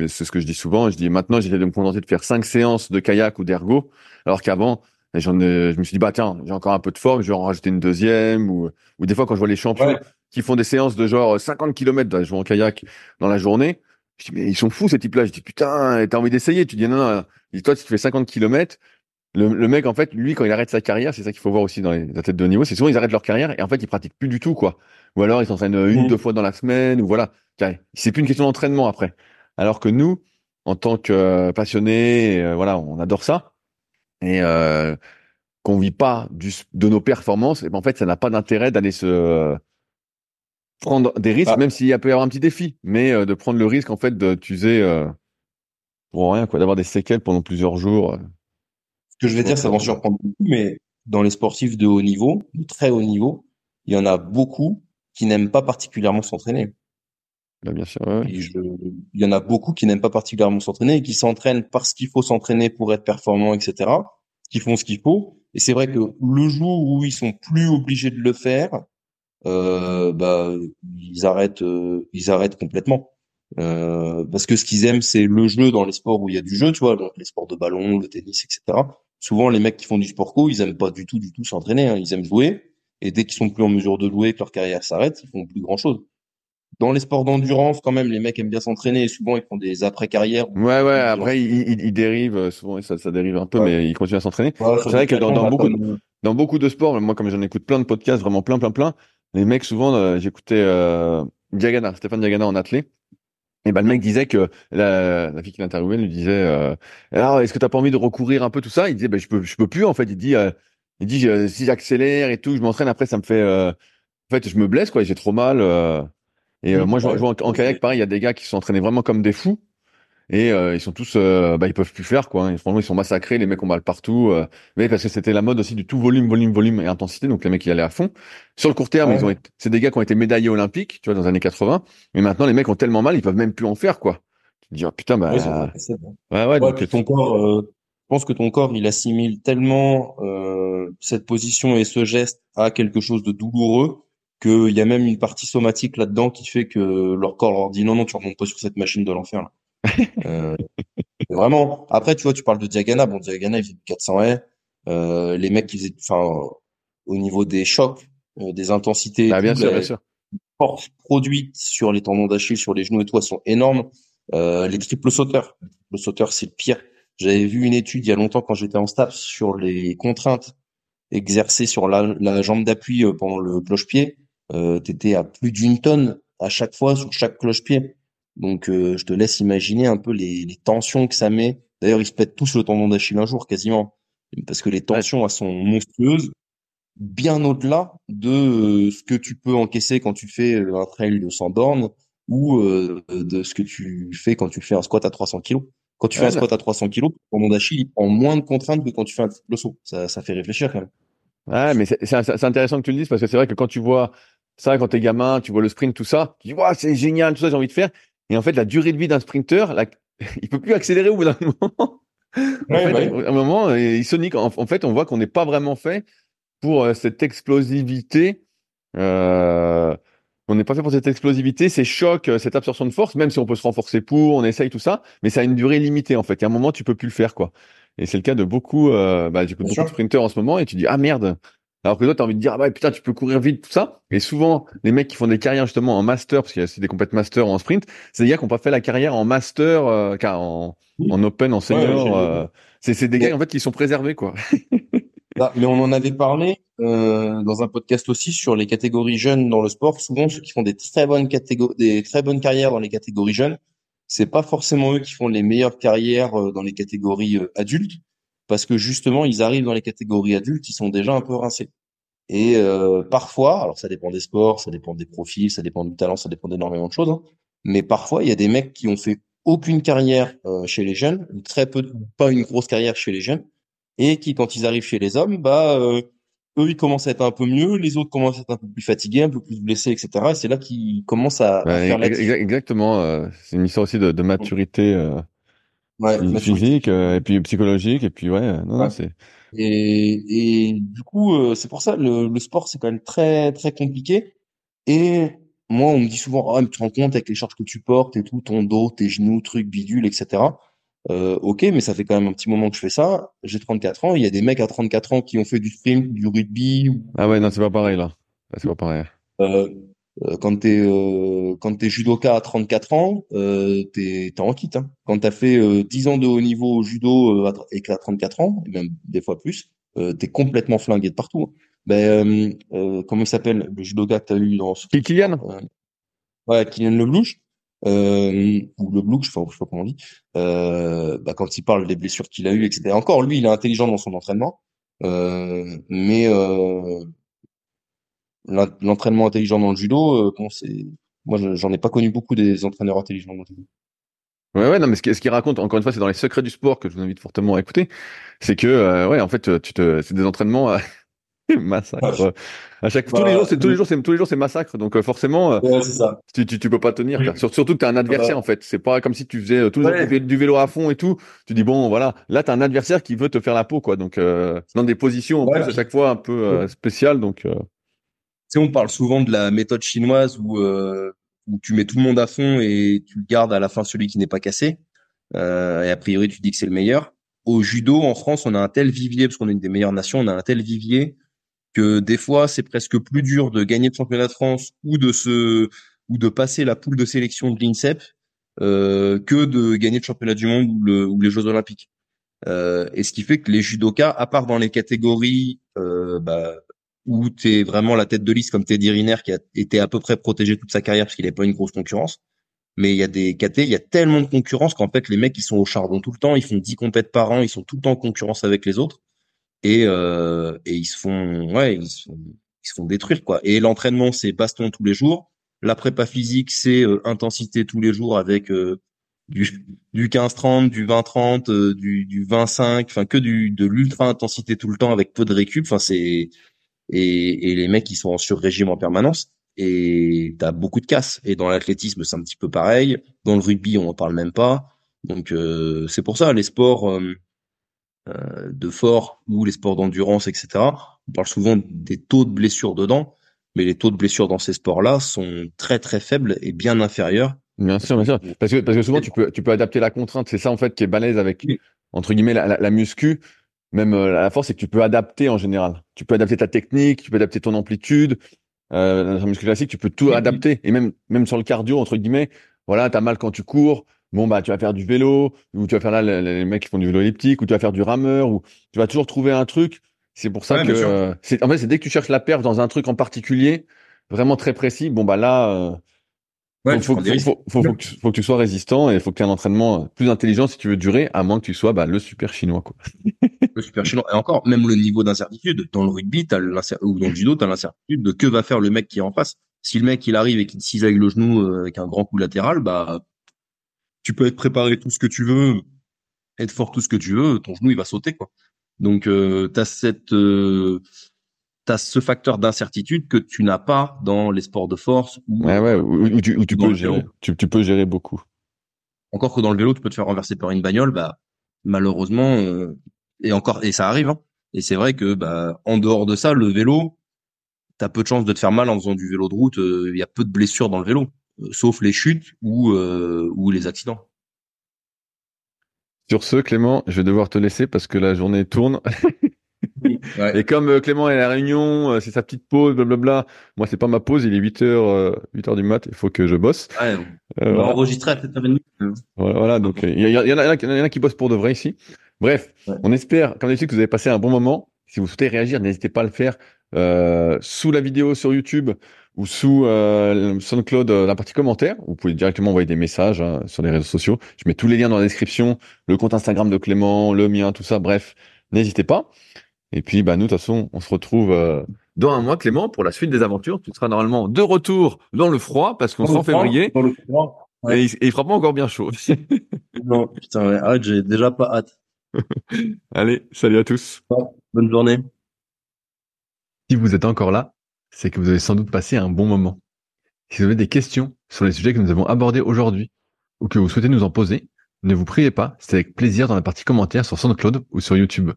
Speaker 1: C'est ce que je dis souvent. Je dis maintenant, j'essaie de me contenter de faire cinq séances de kayak ou d'ergo, alors qu'avant, j'en je me suis dit, bah tiens, j'ai encore un peu de forme, je vais en rajouter une deuxième. Ou, ou des fois, quand je vois les champions qui font des séances de genre 50 km, bah, je en kayak dans la journée, je dis, mais ils sont fous ces types-là. Je dis, putain, t'as envie d'essayer Tu dis, non, non, dis, toi, si tu fais 50 km, le, le, mec, en fait, lui, quand il arrête sa carrière, c'est ça qu'il faut voir aussi dans les athlètes de haut niveau, c'est souvent ils arrêtent leur carrière et en fait, ils pratiquent plus du tout, quoi. Ou alors, ils s'entraînent une, mmh. deux fois dans la semaine, ou voilà. C'est plus une question d'entraînement après. Alors que nous, en tant que passionnés, euh, voilà, on adore ça et euh, qu'on vit pas du, de nos performances, et ben en fait, ça n'a pas d'intérêt d'aller se prendre des risques, ah. même s'il peut y avoir un petit défi, mais euh, de prendre le risque en fait de t'user euh, pour rien, quoi, d'avoir des séquelles pendant plusieurs jours. Euh.
Speaker 2: Ce que je vais dire, ça va en surprendre beaucoup, mais dans les sportifs de haut niveau, de très haut niveau, il y en a beaucoup qui n'aiment pas particulièrement s'entraîner.
Speaker 1: Bah, bien sûr.
Speaker 2: Il y en a beaucoup qui n'aiment pas particulièrement s'entraîner et qui s'entraînent parce qu'il faut s'entraîner pour être performant, etc. Qui font ce qu'il faut. Et c'est vrai que le jour où ils sont plus obligés de le faire, bah ils arrêtent, euh, ils arrêtent complètement. Euh, parce que ce qu'ils aiment, c'est le jeu dans les sports où il y a du jeu, tu vois, donc les sports de ballon, le tennis, etc. Souvent, les mecs qui font du sport co, ils aiment pas du tout, du tout s'entraîner. Hein. Ils aiment jouer. Et dès qu'ils sont plus en mesure de jouer, que leur carrière s'arrête, ils font plus grand chose dans les sports d'endurance, quand même, les mecs aiment bien s'entraîner. Souvent, ils font des après-carrières.
Speaker 1: Ouais, ouais. Après, ils, dérivent. Euh, souvent, ça, ça dérive un peu, mais ils continuent à s'entraîner. c'est vrai que dans, beaucoup, de, dans beaucoup de sports, moi, comme j'en écoute plein de podcasts, vraiment plein, plein, plein, les mecs, souvent, euh, j'écoutais euh, Diagana, Stéphane Diagana en athlée. Et ben le mec disait que la, la fille qui l'interviewait lui disait euh, alors est-ce que t'as pas envie de recourir un peu tout ça? Il disait ben je peux je peux plus en fait. Il dit il dit si j'accélère et tout je m'entraîne après ça me fait en fait je me blesse quoi j'ai trop mal et euh, moi, je vois en, kayak, pareil, il y a des gars qui sont entraînés vraiment comme des fous. Et euh, ils sont tous, euh, bah, ils peuvent plus faire quoi. Hein. Franchement, ils sont massacrés, les mecs ont mal partout. Euh, mais parce que c'était la mode aussi du tout volume, volume, volume et intensité. Donc les mecs ils allaient à fond. Sur le court terme, ils ont, c'est des gars qui ont été médaillés olympiques, tu vois, dans les années 80. Mais maintenant, les mecs ont tellement mal, ils peuvent même plus en faire quoi. Tu te dis oh, putain bah.
Speaker 2: Ouais, ouais, donc, ton corps, je pense que ton corps il assimile tellement cette position et ce geste à quelque chose de douloureux qu'il y a même une partie somatique là-dedans qui fait que leur corps leur dit non, non, tu remontes pas sur cette machine de l'enfer. Euh, vraiment. Après, tu vois, tu parles de Diagana. Bon, Diagana, il fait 400 haies. Euh, les mecs qui faisaient, enfin, au niveau des chocs, euh, des intensités,
Speaker 1: bah, bien sûr, bien sûr.
Speaker 2: forces produites sur les tendons d'Achille, sur les genoux et tout, elles sont énormes. Euh, les triples sauteurs, les triples sauteurs, c'est le pire. J'avais vu une étude il y a longtemps quand j'étais en staff sur les contraintes exercées sur la, la jambe d'appui euh, pendant le cloche-pied euh, tu étais à plus d'une tonne à chaque fois sur chaque cloche-pied. Donc euh, je te laisse imaginer un peu les, les tensions que ça met. D'ailleurs, ils se pètent tous le tendon d'Achille un jour quasiment, parce que les tensions elles sont monstrueuses, bien au-delà de euh, ce que tu peux encaisser quand tu fais euh, un trail de 100 bornes ou de ce que tu fais quand tu fais un squat à 300 kg. Quand tu fais un squat à 300 kg, ton tendon d'Achille prend moins de contraintes que quand tu fais un saut. Ça, ça fait réfléchir quand même.
Speaker 1: Ouais, mais c'est intéressant que tu le dises parce que c'est vrai que quand tu vois Ça, quand t'es gamin, tu vois le sprint, tout ça, tu dis, ouais, c'est génial, tout ça, j'ai envie de faire. Et en fait, la durée de vie d'un sprinter, là, [laughs] il peut plus accélérer au bout d'un [laughs] moment. un moment, il sonique. En, en fait, on voit qu'on n'est pas vraiment fait pour euh, cette explosivité. Euh, on n'est pas fait pour cette explosivité, ces chocs, euh, cette absorption de force, même si on peut se renforcer pour, on essaye tout ça, mais ça a une durée limitée en fait. Y a un moment, tu peux plus le faire quoi. Et c'est le cas de beaucoup, euh, bah, beaucoup de sprinteurs en ce moment, et tu dis ah merde. Alors que toi, tu as envie de dire ah ouais putain, tu peux courir vite tout ça. Et souvent, les mecs qui font des carrières justement en master, parce qu'il y a aussi des compètes master en sprint, c'est des gars qui n'ont pas fait la carrière en master, euh, car en, en open, en senior. Euh, c'est des gars en fait qui sont préservés quoi. [laughs]
Speaker 2: Bah, mais on en avait parlé euh, dans un podcast aussi sur les catégories jeunes dans le sport. Souvent, ceux qui font des très bonnes catégories, des très bonnes carrières dans les catégories jeunes, c'est pas forcément eux qui font les meilleures carrières euh, dans les catégories euh, adultes, parce que justement, ils arrivent dans les catégories adultes, ils sont déjà un peu rincés. Et euh, parfois, alors ça dépend des sports, ça dépend des profils, ça dépend du talent, ça dépend d'énormément de choses. Hein, mais parfois, il y a des mecs qui ont fait aucune carrière chez les jeunes, très peu, pas une grosse carrière chez les jeunes, et qui, quand ils arrivent chez les hommes, bah, euh, eux, ils commencent à être un peu mieux, les autres commencent à être un peu plus fatigués, un peu plus blessés, etc. Et c'est là qu'ils commencent à, faire la
Speaker 1: Exactement. Euh, c'est une histoire aussi de, de maturité euh, ouais, physique et puis psychologique. Et puis, ouais, non, non c'est...
Speaker 2: Et, et du coup, c'est pour ça, le, le sport, c'est quand même très, très compliqué. Et moi, on me dit souvent, ah, mais tu te rends compte avec les charges que tu portes et tout, ton dos, tes genoux, trucs, bidules, etc. Euh, ok, mais ça fait quand même un petit moment que je fais ça. J'ai 34 ans. Il y a des mecs à 34 ans qui ont fait du sprint, du rugby.
Speaker 1: Ah ouais, non, c'est pas pareil là. C'est pas pareil.
Speaker 2: Euh, euh, quand t'es euh, quand t'es judoka à 34 ans, euh, t'es t'es en kit. Hein. Quand t'as fait euh, 10 ans de haut niveau au judo euh, et que t'as 34 ans, et même des fois plus, euh, t'es complètement flingué de partout. Hein. Ben comment il s'appelle le judoka que t'as eu dans ce
Speaker 1: Kylian.
Speaker 2: ouais, Kylian Leblouch euh, ou le blue, je sais pas, sais pas comment on dit, euh, bah, quand il parle des blessures qu'il a eues, etc. Encore, lui, il est intelligent dans son entraînement, euh, mais euh, l'entraînement intelligent dans le judo, euh, bon, c'est, moi, j'en ai pas connu beaucoup des entraîneurs intelligents dans le judo.
Speaker 1: Ouais, ouais, non, mais ce qu'il raconte, encore une fois, c'est dans les secrets du sport que je vous invite fortement à écouter. C'est que, euh, ouais, en fait, tu te, c'est des entraînements [laughs] massacre. À chaque tous les jours, c'est tous les jours, c'est tous les jours, c'est massacre. Donc euh, forcément,
Speaker 2: euh, ça.
Speaker 1: Tu, tu, tu peux pas tenir. Surtout que t'as un adversaire en fait. C'est pas comme si tu faisais euh, toujours du vélo à fond et tout. Tu dis bon, voilà. Là, t'as un adversaire qui veut te faire la peau, quoi. Donc dans des positions en plus à chaque fois un peu spéciales. Donc.
Speaker 2: Sais, on parle souvent de la méthode chinoise où où tu mets tout le monde à fond et tu gardes à la fin celui qui n'est pas cassé. et a priori, tu dis que c'est le meilleur. Au judo, en France, on a un tel vivier, parce qu'on est une des meilleures nations, on a un tel vivier que des fois c'est presque plus dur de gagner le championnat de France ou de se ou de passer la poule de sélection de l'INSEP euh, que de gagner le championnat du monde ou, le, ou les Jeux olympiques. Euh, et ce qui fait que les judokas, à part dans les catégories euh, bah, où tu es vraiment la tête de liste comme Teddy Riner qui a été à peu près protégé toute sa carrière parce qu'il n'avait pas une grosse concurrence, mais il y a des KT, il y a tellement de concurrence qu'en fait les mecs ils sont au charbon tout le temps, ils font 10 compètes par an, ils sont tout le temps en concurrence avec les autres et, euh, et ils se font ouais ils se font, ils se font détruire quoi. Et l'entraînement c'est baston tous les jours, la prépa physique c'est euh, intensité tous les jours avec euh, du du 15-30, du 20-30, euh, du du 25, enfin que du de l'ultra intensité tout le temps avec peu de récup. Enfin c'est et, et les mecs ils sont en sur-régime en permanence et t'as beaucoup de casse. Et dans l'athlétisme c'est un petit peu pareil. Dans le rugby on en parle même pas. Donc euh, c'est pour ça les sports euh, de fort ou les sports d'endurance, etc. On parle souvent des taux de blessures dedans, mais les taux de blessures dans ces sports-là sont très très faibles et bien inférieurs.
Speaker 1: Bien sûr, bien sûr. Parce que, parce que souvent tu peux, tu peux adapter la contrainte. C'est ça en fait qui est balèze avec entre guillemets la, la, muscu. Même euh, la force, c'est que tu peux adapter en général. Tu peux adapter ta technique, tu peux adapter ton amplitude. Euh, dans la muscu classique, tu peux tout adapter. Et même même sur le cardio entre guillemets, voilà, t'as mal quand tu cours, bon bah tu vas faire du vélo ou tu vas faire là les, mecs qui font du vélo elliptique ou tu vas faire du rameur ou tu vas toujours trouver un truc c'est pour ça que c'est en fait c'est dès que tu cherches la perf dans un truc en particulier vraiment très précis bon bah là euh, faut, faut, faut, faut, que tu, faut, que tu, sois résistant et il faut que tu aies un entraînement plus intelligent si tu veux durer à moins que tu sois bah, le super chinois quoi.
Speaker 2: Le super chinois. Et encore même le niveau d'incertitude dans le rugby as ou dans le judo tu as l'incertitude de que va faire le mec qui est en face. Si le mec il arrive et qu'il cisaille le genou euh, avec un grand coup latéral bah tu peux être préparé tout ce que tu veux, être fort tout ce que tu veux, ton genou il va sauter quoi. Donc euh, tu as cette euh, as ce facteur d'incertitude que tu n'as pas dans les sports de force.
Speaker 1: Ou, ouais, ouais, où, tu, tu peux gérer, tu, tu, peux gérer beaucoup.
Speaker 2: Encore que dans le vélo, tu peux te faire renverser par une bagnole, bah malheureusement, euh, et encore, et ça arrive. Hein. Et c'est vrai que bah en dehors de ça, le vélo, t'as peu de chances de te faire mal en faisant du vélo de route. Euh, il y a peu de blessures dans le vélo, euh, sauf les chutes ou ou les accidents.
Speaker 1: Sur ce, Clément, je vais devoir te laisser parce que la journée tourne. [laughs] [laughs] Et comme euh, Clément est à la réunion, euh, c'est sa petite pause, blablabla. Moi, c'est pas ma pause, il est 8 h 8 heures du mat, il faut que je bosse.
Speaker 2: Ouais, on va enregistrer à 7h30.
Speaker 1: Voilà, voilà donc il y, y, en a, qui bossent pour de vrai ici. Bref, on espère, comme d'habitude, que vous avez passé un bon moment. Si vous souhaitez réagir, n'hésitez pas à le faire euh, sous la vidéo sur YouTube ou sous euh, SoundCloud, la partie commentaire. Vous pouvez directement envoyer des messages hein, sur les réseaux sociaux. Je mets tous les liens dans la description, le compte Instagram de Clément, le mien, tout ça. Bref, n'hésitez pas. Et puis, bah, nous, de toute façon, on se retrouve euh, dans un mois, Clément, pour la suite des aventures. Tu seras normalement de retour dans le froid, parce qu'on sera en février. Dans le froid. Et, il, fera pas encore bien chaud. [laughs]
Speaker 2: non, putain, arrête, j'ai déjà pas hâte. [laughs]
Speaker 1: Allez, salut à tous.
Speaker 2: Bonne journée.
Speaker 1: Si vous êtes encore là, c'est que vous avez sans doute passé un bon moment. Si vous avez des questions sur les sujets que nous avons abordés aujourd'hui, ou que vous souhaitez nous en poser, ne vous priez pas, c'est avec plaisir dans la partie commentaires sur SoundCloud ou sur YouTube.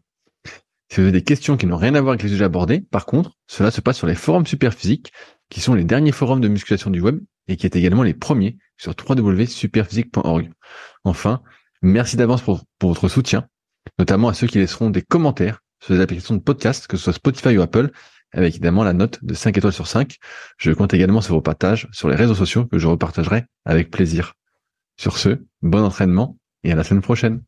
Speaker 1: Si vous avez des questions qui n'ont rien à voir avec les sujets abordés, par contre, cela se passe sur les forums Superphysique, qui sont les derniers forums de musculation du web et qui est également les premiers sur www.superphysique.org. Enfin, merci d'avance pour, votre soutien, notamment à ceux qui laisseront des commentaires sur les applications de podcast, que ce soit Spotify ou Apple, avec évidemment la note de 5 étoiles sur 5. Je compte également sur vos partages sur les réseaux sociaux que je repartagerai avec plaisir. Sur ce, bon entraînement et à la semaine prochaine.